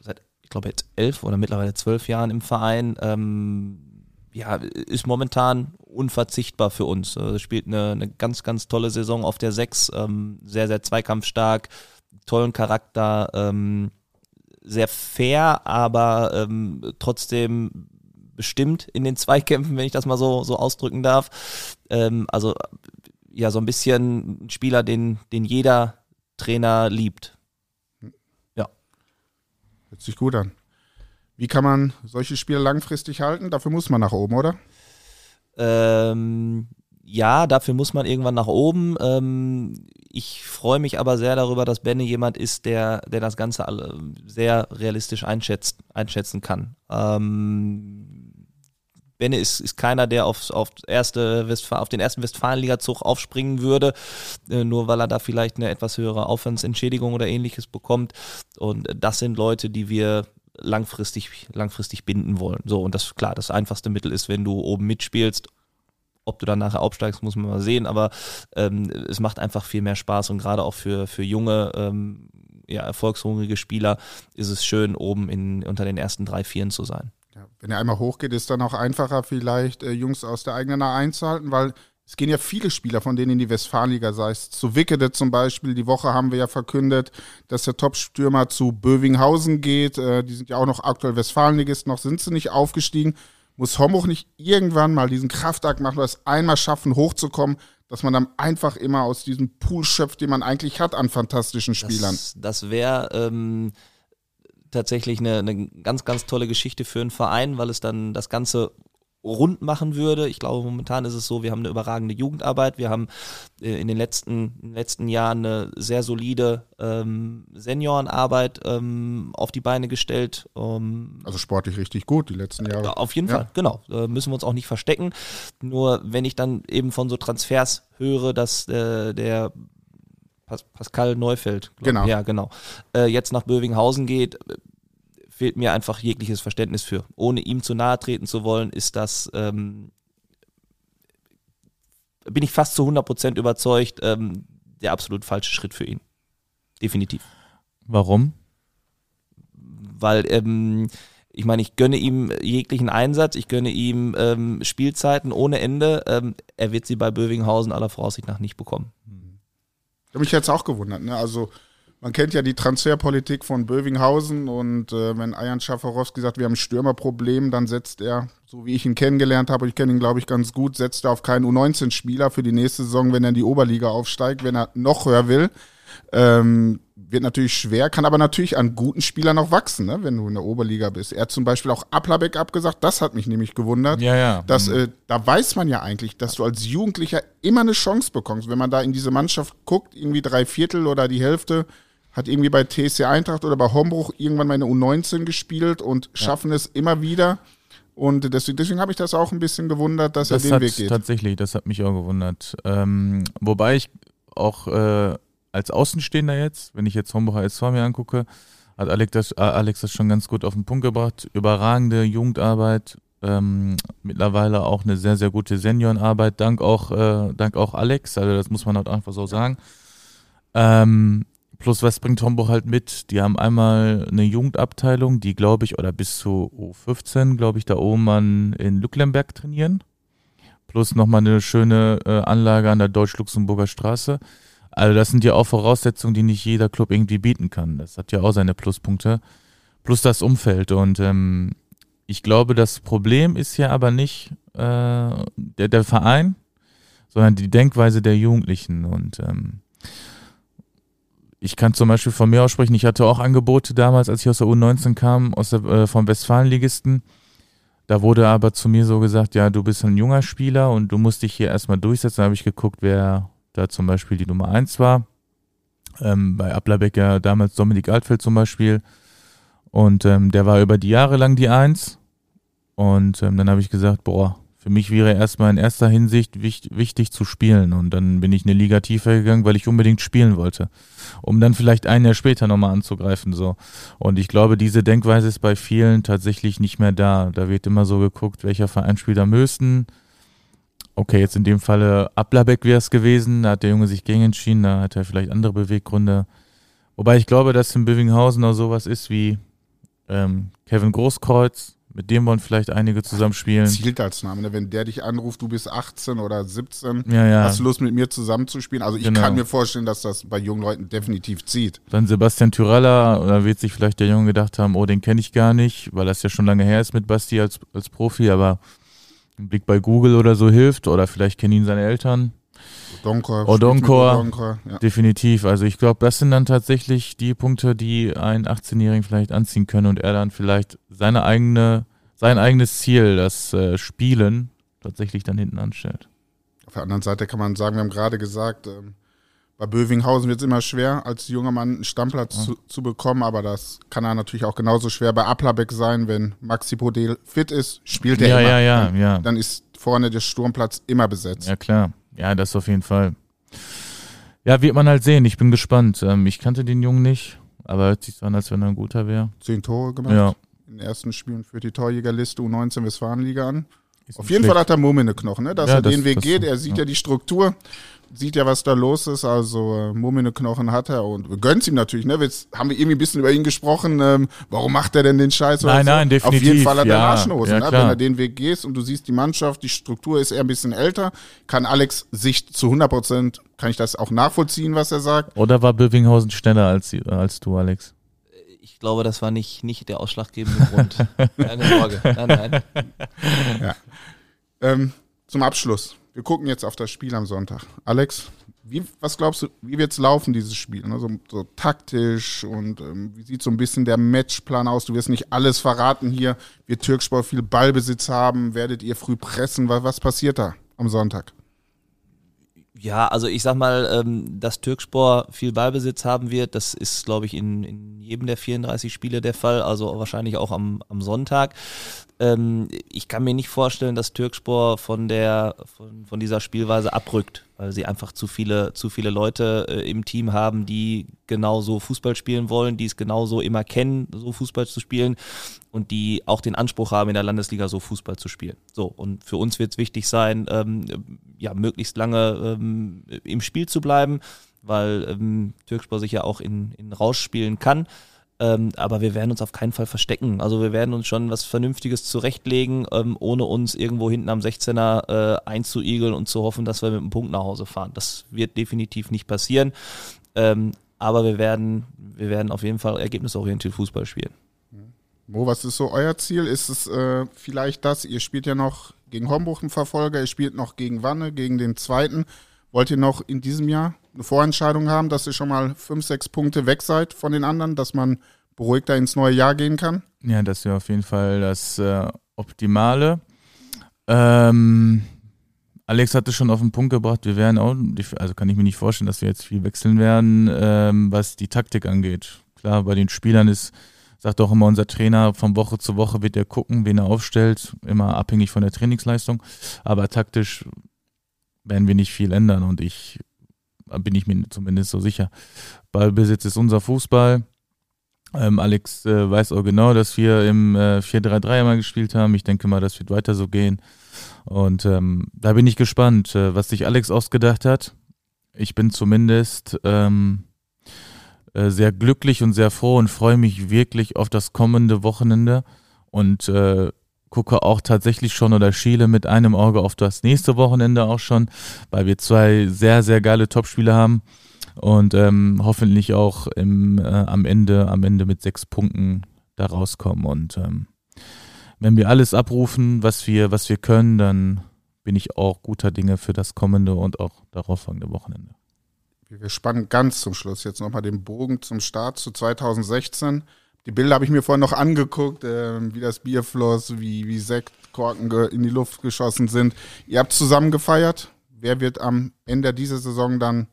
Seit, ich glaube, jetzt elf oder mittlerweile zwölf Jahren im Verein. Ähm, ja, ist momentan unverzichtbar für uns. Also spielt eine, eine ganz, ganz tolle Saison auf der Sechs. Ähm, sehr, sehr zweikampfstark, tollen Charakter. Sehr fair, aber ähm, trotzdem bestimmt in den Zweikämpfen, wenn ich das mal so, so ausdrücken darf. Ähm, also ja, so ein bisschen ein Spieler, den, den jeder Trainer liebt. Ja. Hört sich gut an. Wie kann man solche Spiele langfristig halten? Dafür muss man nach oben, oder? Ähm, ja, dafür muss man irgendwann nach oben. Ähm, ich freue mich aber sehr darüber, dass Benne jemand ist, der, der das Ganze sehr realistisch einschätzt, einschätzen kann. Ähm, Benne ist, ist keiner, der aufs, auf, erste auf den ersten Westfalenliga-Zug aufspringen würde, äh, nur weil er da vielleicht eine etwas höhere Aufwandsentschädigung oder ähnliches bekommt. Und das sind Leute, die wir langfristig, langfristig binden wollen. So, und das klar, das einfachste Mittel ist, wenn du oben mitspielst. Ob du dann nachher aufsteigst, muss man mal sehen, aber ähm, es macht einfach viel mehr Spaß und gerade auch für, für junge, ähm, ja, erfolgshungrige Spieler ist es schön, oben in, unter den ersten drei, vieren zu sein. Ja, wenn er einmal hochgeht, ist dann auch einfacher, vielleicht äh, Jungs aus der eigenen A einzuhalten, weil es gehen ja viele Spieler von denen in die Westfalenliga, sei es zu Wickede zum Beispiel. Die Woche haben wir ja verkündet, dass der Top-Stürmer zu Bövinghausen geht. Äh, die sind ja auch noch aktuell Westfalenligist, noch sind sie nicht aufgestiegen. Muss Homburg nicht irgendwann mal diesen Kraftakt machen, das einmal schaffen, hochzukommen, dass man dann einfach immer aus diesem Pool schöpft, den man eigentlich hat an fantastischen Spielern? Das, das wäre ähm, tatsächlich eine, eine ganz, ganz tolle Geschichte für einen Verein, weil es dann das Ganze rund machen würde. Ich glaube, momentan ist es so, wir haben eine überragende Jugendarbeit. Wir haben äh, in den letzten, in den letzten Jahren eine sehr solide ähm, Seniorenarbeit ähm, auf die Beine gestellt. Ähm, also sportlich richtig gut die letzten Jahre. Auf jeden ja. Fall, genau. Da müssen wir uns auch nicht verstecken. Nur wenn ich dann eben von so Transfers höre, dass äh, der Pascal Neufeld, glaub, genau. ja genau, äh, jetzt nach Bövinghausen geht, fehlt mir einfach jegliches Verständnis für. Ohne ihm zu nahe treten zu wollen, ist das, ähm, bin ich fast zu 100% überzeugt, ähm, der absolut falsche Schritt für ihn. Definitiv. Warum? Weil, ähm, ich meine, ich gönne ihm jeglichen Einsatz, ich gönne ihm ähm, Spielzeiten ohne Ende. Ähm, er wird sie bei Bövinghausen aller Voraussicht nach nicht bekommen. Ich habe mich jetzt auch gewundert. Ne? Also man kennt ja die Transferpolitik von Bövinghausen und äh, wenn Ayan Schafarowski sagt, wir haben ein Stürmerproblem, dann setzt er, so wie ich ihn kennengelernt habe, ich kenne ihn glaube ich ganz gut, setzt er auf keinen U19-Spieler für die nächste Saison, wenn er in die Oberliga aufsteigt, wenn er noch höher will. Ähm, wird natürlich schwer, kann aber natürlich an guten Spielern auch wachsen, ne, wenn du in der Oberliga bist. Er hat zum Beispiel auch Aplabeck abgesagt, das hat mich nämlich gewundert. Ja, ja. Dass, mhm. äh, da weiß man ja eigentlich, dass du als Jugendlicher immer eine Chance bekommst. Wenn man da in diese Mannschaft guckt, irgendwie drei Viertel oder die Hälfte, hat irgendwie bei TSC Eintracht oder bei Hombruch irgendwann mal eine U19 gespielt und schaffen ja. es immer wieder. Und deswegen, deswegen habe ich das auch ein bisschen gewundert, dass das er den Weg geht. Tatsächlich, das hat mich auch gewundert. Ähm, wobei ich auch äh, als Außenstehender jetzt, wenn ich jetzt Homburger SV mir angucke, hat Alex das, äh, Alex das schon ganz gut auf den Punkt gebracht. Überragende Jugendarbeit, ähm, mittlerweile auch eine sehr, sehr gute Seniorenarbeit, dank auch, äh, dank auch Alex, also das muss man halt einfach so sagen. Ähm, plus was bringt Homburg halt mit? Die haben einmal eine Jugendabteilung, die glaube ich, oder bis zu U15, glaube ich, da oben an in Lücklenberg trainieren. Plus nochmal eine schöne äh, Anlage an der Deutsch-Luxemburger Straße. Also das sind ja auch Voraussetzungen, die nicht jeder Club irgendwie bieten kann. Das hat ja auch seine Pluspunkte. Plus das Umfeld. Und ähm, ich glaube, das Problem ist ja aber nicht äh, der, der Verein, sondern die Denkweise der Jugendlichen. Und ähm, ich kann zum Beispiel von mir aussprechen, ich hatte auch Angebote damals, als ich aus der U19 kam, aus der, äh, vom Westfalenligisten. Da wurde aber zu mir so gesagt, ja, du bist ein junger Spieler und du musst dich hier erstmal durchsetzen. Da habe ich geguckt, wer da zum Beispiel die Nummer 1 war. Ähm, bei Ablerbecker damals Dominik Altfeld zum Beispiel. Und ähm, der war über die Jahre lang die 1. Und ähm, dann habe ich gesagt, boah, für mich wäre erstmal in erster Hinsicht wichtig, wichtig zu spielen. Und dann bin ich eine Liga tiefer gegangen, weil ich unbedingt spielen wollte. Um dann vielleicht ein Jahr später nochmal anzugreifen. so. Und ich glaube, diese Denkweise ist bei vielen tatsächlich nicht mehr da. Da wird immer so geguckt, welcher Verein spielt am höchsten. Okay, jetzt in dem Falle Ablabeck wäre es gewesen. Da hat der Junge sich gegen entschieden. Da hat er vielleicht andere Beweggründe. Wobei ich glaube, dass in Bövinghausen auch sowas ist wie ähm, Kevin Großkreuz, mit dem wollen vielleicht einige zusammen spielen. Zielt als Name, ne? wenn der dich anruft, du bist 18 oder 17, ja, ja. hast du Lust mit mir zusammen zu spielen? Also ich genau. kann mir vorstellen, dass das bei jungen Leuten definitiv zieht. Dann Sebastian Tyrella, da wird sich vielleicht der Junge gedacht haben, oh, den kenne ich gar nicht, weil das ja schon lange her ist mit Basti als, als Profi, aber ein Blick bei Google oder so hilft oder vielleicht kennen ihn seine Eltern. Odonkor. Odonkor, ja. definitiv. Also ich glaube, das sind dann tatsächlich die Punkte, die einen 18-Jährigen vielleicht anziehen können und er dann vielleicht seine eigene, sein eigenes Ziel, das äh, Spielen, tatsächlich dann hinten anstellt. Auf der anderen Seite kann man sagen, wir haben gerade gesagt, ähm, Bei Bövinghausen wird es immer schwer, als junger Mann einen Stammplatz ja. zu, zu, bekommen, aber das kann er natürlich auch genauso schwer bei Aplabeck sein, wenn Maxi Podel fit ist, spielt er ja, immer. Ja, ja, ja. Dann ist vorne der Sturmplatz immer besetzt. Ja, klar. Ja, das auf jeden Fall. Ja, wird man halt sehen. Ich bin gespannt. Ähm, ich kannte den Jungen nicht, aber hört sich so an, als wenn er ein guter wäre. Zehn Tore gemacht. Ja. In den ersten Spielen für die Torjägerliste U19 Westfalenliga an. Auf jeden schlecht. Fall hat er Mumm in den Knochen, ne? dass ja, er das, den Weg geht. Er sieht ja. ja die Struktur sieht ja, was da los ist. Also äh, Mummine Knochen hat er und wir gönnen ihm natürlich. Ne? Jetzt haben wir irgendwie ein bisschen über ihn gesprochen. Ähm, warum macht er denn den Scheiß? Nein, nein, definitiv. Auf jeden Fall hat ja, er Arschnose. Ja, ne? Wenn er den Weg gehst und du siehst die Mannschaft, die Struktur ist eher ein bisschen älter, kann Alex sich zu 100 Prozent, kann ich das auch nachvollziehen, was er sagt. Oder war Bövinghausen schneller als, als du, Alex? Ich glaube, das war nicht, nicht der ausschlaggebende Grund. Keine Sorge. Nein, nein. Ja. Ähm, zum Abschluss wir gucken jetzt auf das Spiel am Sonntag. Alex, wie, was glaubst du, wie wird es laufen, dieses Spiel? Ne? So, so, taktisch und ähm, wie sieht so ein bisschen der Matchplan aus? Du wirst nicht alles verraten hier. Wird Türksport viel Ballbesitz haben? Werdet ihr früh pressen? Was, was passiert da am Sonntag? Ja, also ich sag mal, ähm, dass Türkspor viel Ballbesitz haben wird, das ist, glaube ich, in, in jedem der 34 Spiele der Fall, also wahrscheinlich auch am, am Sonntag. Ähm, ich kann mir nicht vorstellen, dass Türkspor von der von, von dieser Spielweise abrückt, weil sie einfach zu viele zu viele Leute äh, im Team haben, die genauso Fußball spielen wollen, die es genauso immer kennen, so Fußball zu spielen und die auch den Anspruch haben, in der Landesliga so Fußball zu spielen. So und für uns wird es wichtig sein, ähm, ja möglichst lange ähm, im Spiel zu bleiben, weil ähm, Türkspor sich ja auch in, in Rausch spielen kann. Ähm, aber wir werden uns auf keinen Fall verstecken. Also wir werden uns schon was Vernünftiges zurechtlegen, ähm, ohne uns irgendwo hinten am 16er äh, einzuigeln und zu hoffen, dass wir mit einem Punkt nach Hause fahren. Das wird definitiv nicht passieren. Ähm, aber wir werden, wir werden auf jeden Fall ergebnisorientiert Fußball spielen. Mo, was ist so euer Ziel? Ist es äh, vielleicht das, ihr spielt ja noch gegen Homburg einen Verfolger, ihr spielt noch gegen Wanne, gegen den zweiten. Wollt ihr noch in diesem Jahr eine Vorentscheidung haben, dass ihr schon mal fünf, sechs Punkte weg seid von den anderen, dass man beruhigter ins neue Jahr gehen kann? Ja, das wäre auf jeden Fall das äh, Optimale. Ähm, Alex hatte schon auf den Punkt gebracht, wir werden auch, also kann ich mir nicht vorstellen, dass wir jetzt viel wechseln werden, ähm, was die Taktik angeht. Klar, bei den Spielern ist, sagt auch immer unser Trainer, von Woche zu Woche wird er gucken, wen er aufstellt, immer abhängig von der Trainingsleistung. Aber taktisch werden wir nicht viel ändern und ich bin ich mir zumindest so sicher. Ballbesitz ist unser Fußball. Ähm, Alex äh, weiß auch genau, dass wir im äh, 4-3-3 mal gespielt haben. Ich denke mal, das wird weiter so gehen. Und ähm, da bin ich gespannt, äh, was sich Alex ausgedacht hat. Ich bin zumindest ähm, äh, sehr glücklich und sehr froh und freue mich wirklich auf das kommende Wochenende und äh, gucke auch tatsächlich schon oder schiele mit einem Auge auf das nächste Wochenende auch schon, weil wir zwei sehr, sehr geile Topspiele haben und ähm, hoffentlich auch im, äh, am Ende, am Ende mit sechs Punkten da rauskommen. Und ähm, wenn wir alles abrufen, was wir, was wir können, dann bin ich auch guter Dinge für das kommende und auch darauffolgende Wochenende. Wir spannen ganz zum Schluss jetzt nochmal den Bogen zum Start zu 2016. Die Bilder habe ich mir vorhin noch angeguckt, äh, wie das Bier floss, wie, wie Sektkorken in die Luft geschossen sind. Ihr habt zusammen gefeiert. Wer wird am Ende dieser Saison dann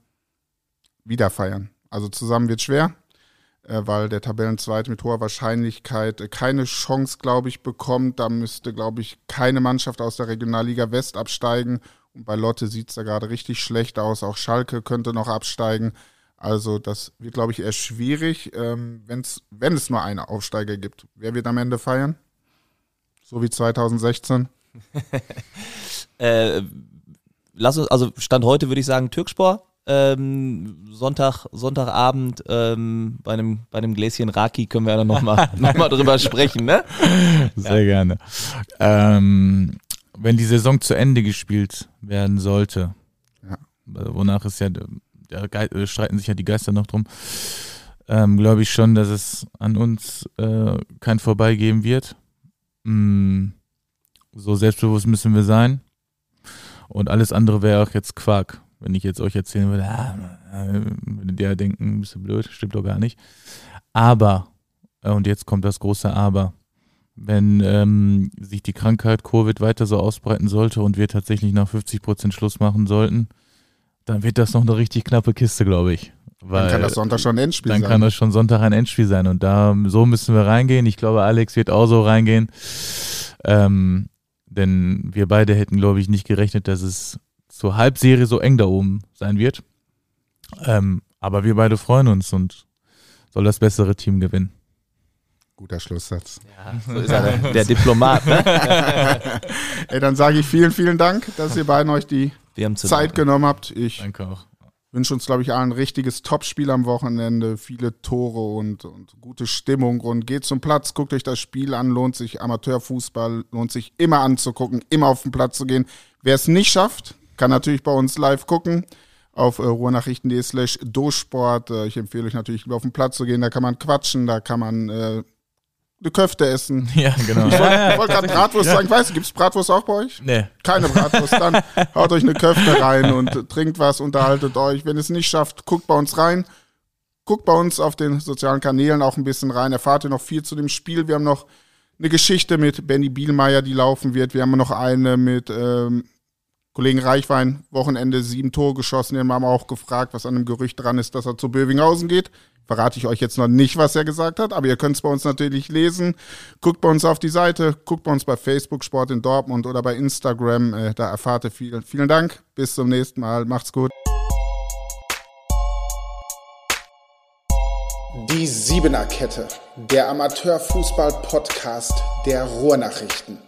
wieder feiern? Also zusammen wird schwer, äh, weil der Tabellenzweite mit hoher Wahrscheinlichkeit äh, keine Chance, glaube ich, bekommt. Da müsste, glaube ich, keine Mannschaft aus der Regionalliga West absteigen. Und bei Lotte sieht es da gerade richtig schlecht aus. Auch Schalke könnte noch absteigen. Also das wird, glaube ich, eher schwierig, ähm, wenn's, wenn es nur einen Aufsteiger gibt. Wer wird am Ende feiern? So wie 2016? äh, lass uns, also Stand heute würde ich sagen Türkspor. Ähm, Sonntag, Sonntagabend ähm, bei, einem, bei einem Gläschen Raki können wir ja nochmal noch mal drüber sprechen, ne? Sehr ja. gerne. Ähm, wenn die Saison zu Ende gespielt werden sollte, ja. wonach es ja da äh, streiten sich ja die Geister noch drum, ähm, glaube ich schon, dass es an uns äh, kein Vorbeigeben wird. Mm, so selbstbewusst müssen wir sein. Und alles andere wäre auch jetzt Quark. Wenn ich jetzt euch erzählen würde, ah, würdet ihr denken, bist du blöd, stimmt doch gar nicht. Aber, äh, und jetzt kommt das große Aber, wenn ähm, sich die Krankheit Covid weiter so ausbreiten sollte und wir tatsächlich nach 50 Prozent Schluss machen sollten, dann wird das noch eine richtig knappe Kiste, glaube ich. Weil dann kann das Sonntag schon ein Endspiel dann sein. Dann kann das schon Sonntag ein Endspiel sein. Und da so müssen wir reingehen. Ich glaube, Alex wird auch so reingehen. Ähm, denn wir beide hätten, glaube ich, nicht gerechnet, dass es zur Halbserie so eng da oben sein wird. Ähm, aber wir beide freuen uns und soll das bessere Team gewinnen. Guter Schlusssatz. Ja, so ist er, der, Diplomat. Ne? Ey, dann sage ich vielen, vielen Dank, dass ihr beiden euch die Zeit. Genommen habt. Ich Danke auch. wünsche uns, glaube ich, allen ein richtiges Topspiel am Wochenende, viele Tore und, und, gute Stimmung und geht zum Platz, guckt euch das Spiel an, lohnt sich Amateurfußball, lohnt sich immer anzugucken, immer auf den Platz zu gehen. Wer es nicht schafft, kann natürlich bei uns live gucken auf äh, ruhrnachrichten.de slash dosport. Äh, ich empfehle euch natürlich, auf den Platz zu gehen, da kann man quatschen, da kann man äh, eine Köfte essen. Ja, genau. Ich wollte wollt gerade Bratwurst ja. sagen. Weißt du, gibt es Bratwurst auch bei euch? Nee. Keine Bratwurst. Dann haut euch eine Köfte rein und trinkt was, unterhaltet euch. Wenn es nicht schafft, guckt bei uns rein. Guckt bei uns auf den sozialen Kanälen auch ein bisschen rein. Erfahrt ihr noch viel zu dem Spiel. Wir haben noch eine Geschichte mit Benny Bielmeier, die laufen wird. Wir haben noch eine mit ähm, Kollegen Reichwein, Wochenende sieben Tore geschossen. Den haben auch gefragt, was an dem Gerücht dran ist, dass er zu Bövinghausen geht. Verrate ich euch jetzt noch nicht, was er gesagt hat, aber ihr könnt es bei uns natürlich lesen. Guckt bei uns auf die Seite, guckt bei uns bei Facebook Sport in Dortmund oder bei Instagram. Äh, da erfahrt ihr viel. Vielen Dank. Bis zum nächsten Mal. Macht's gut. Die Siebener Kette, der Amateurfußball-Podcast der Ruhrnachrichten.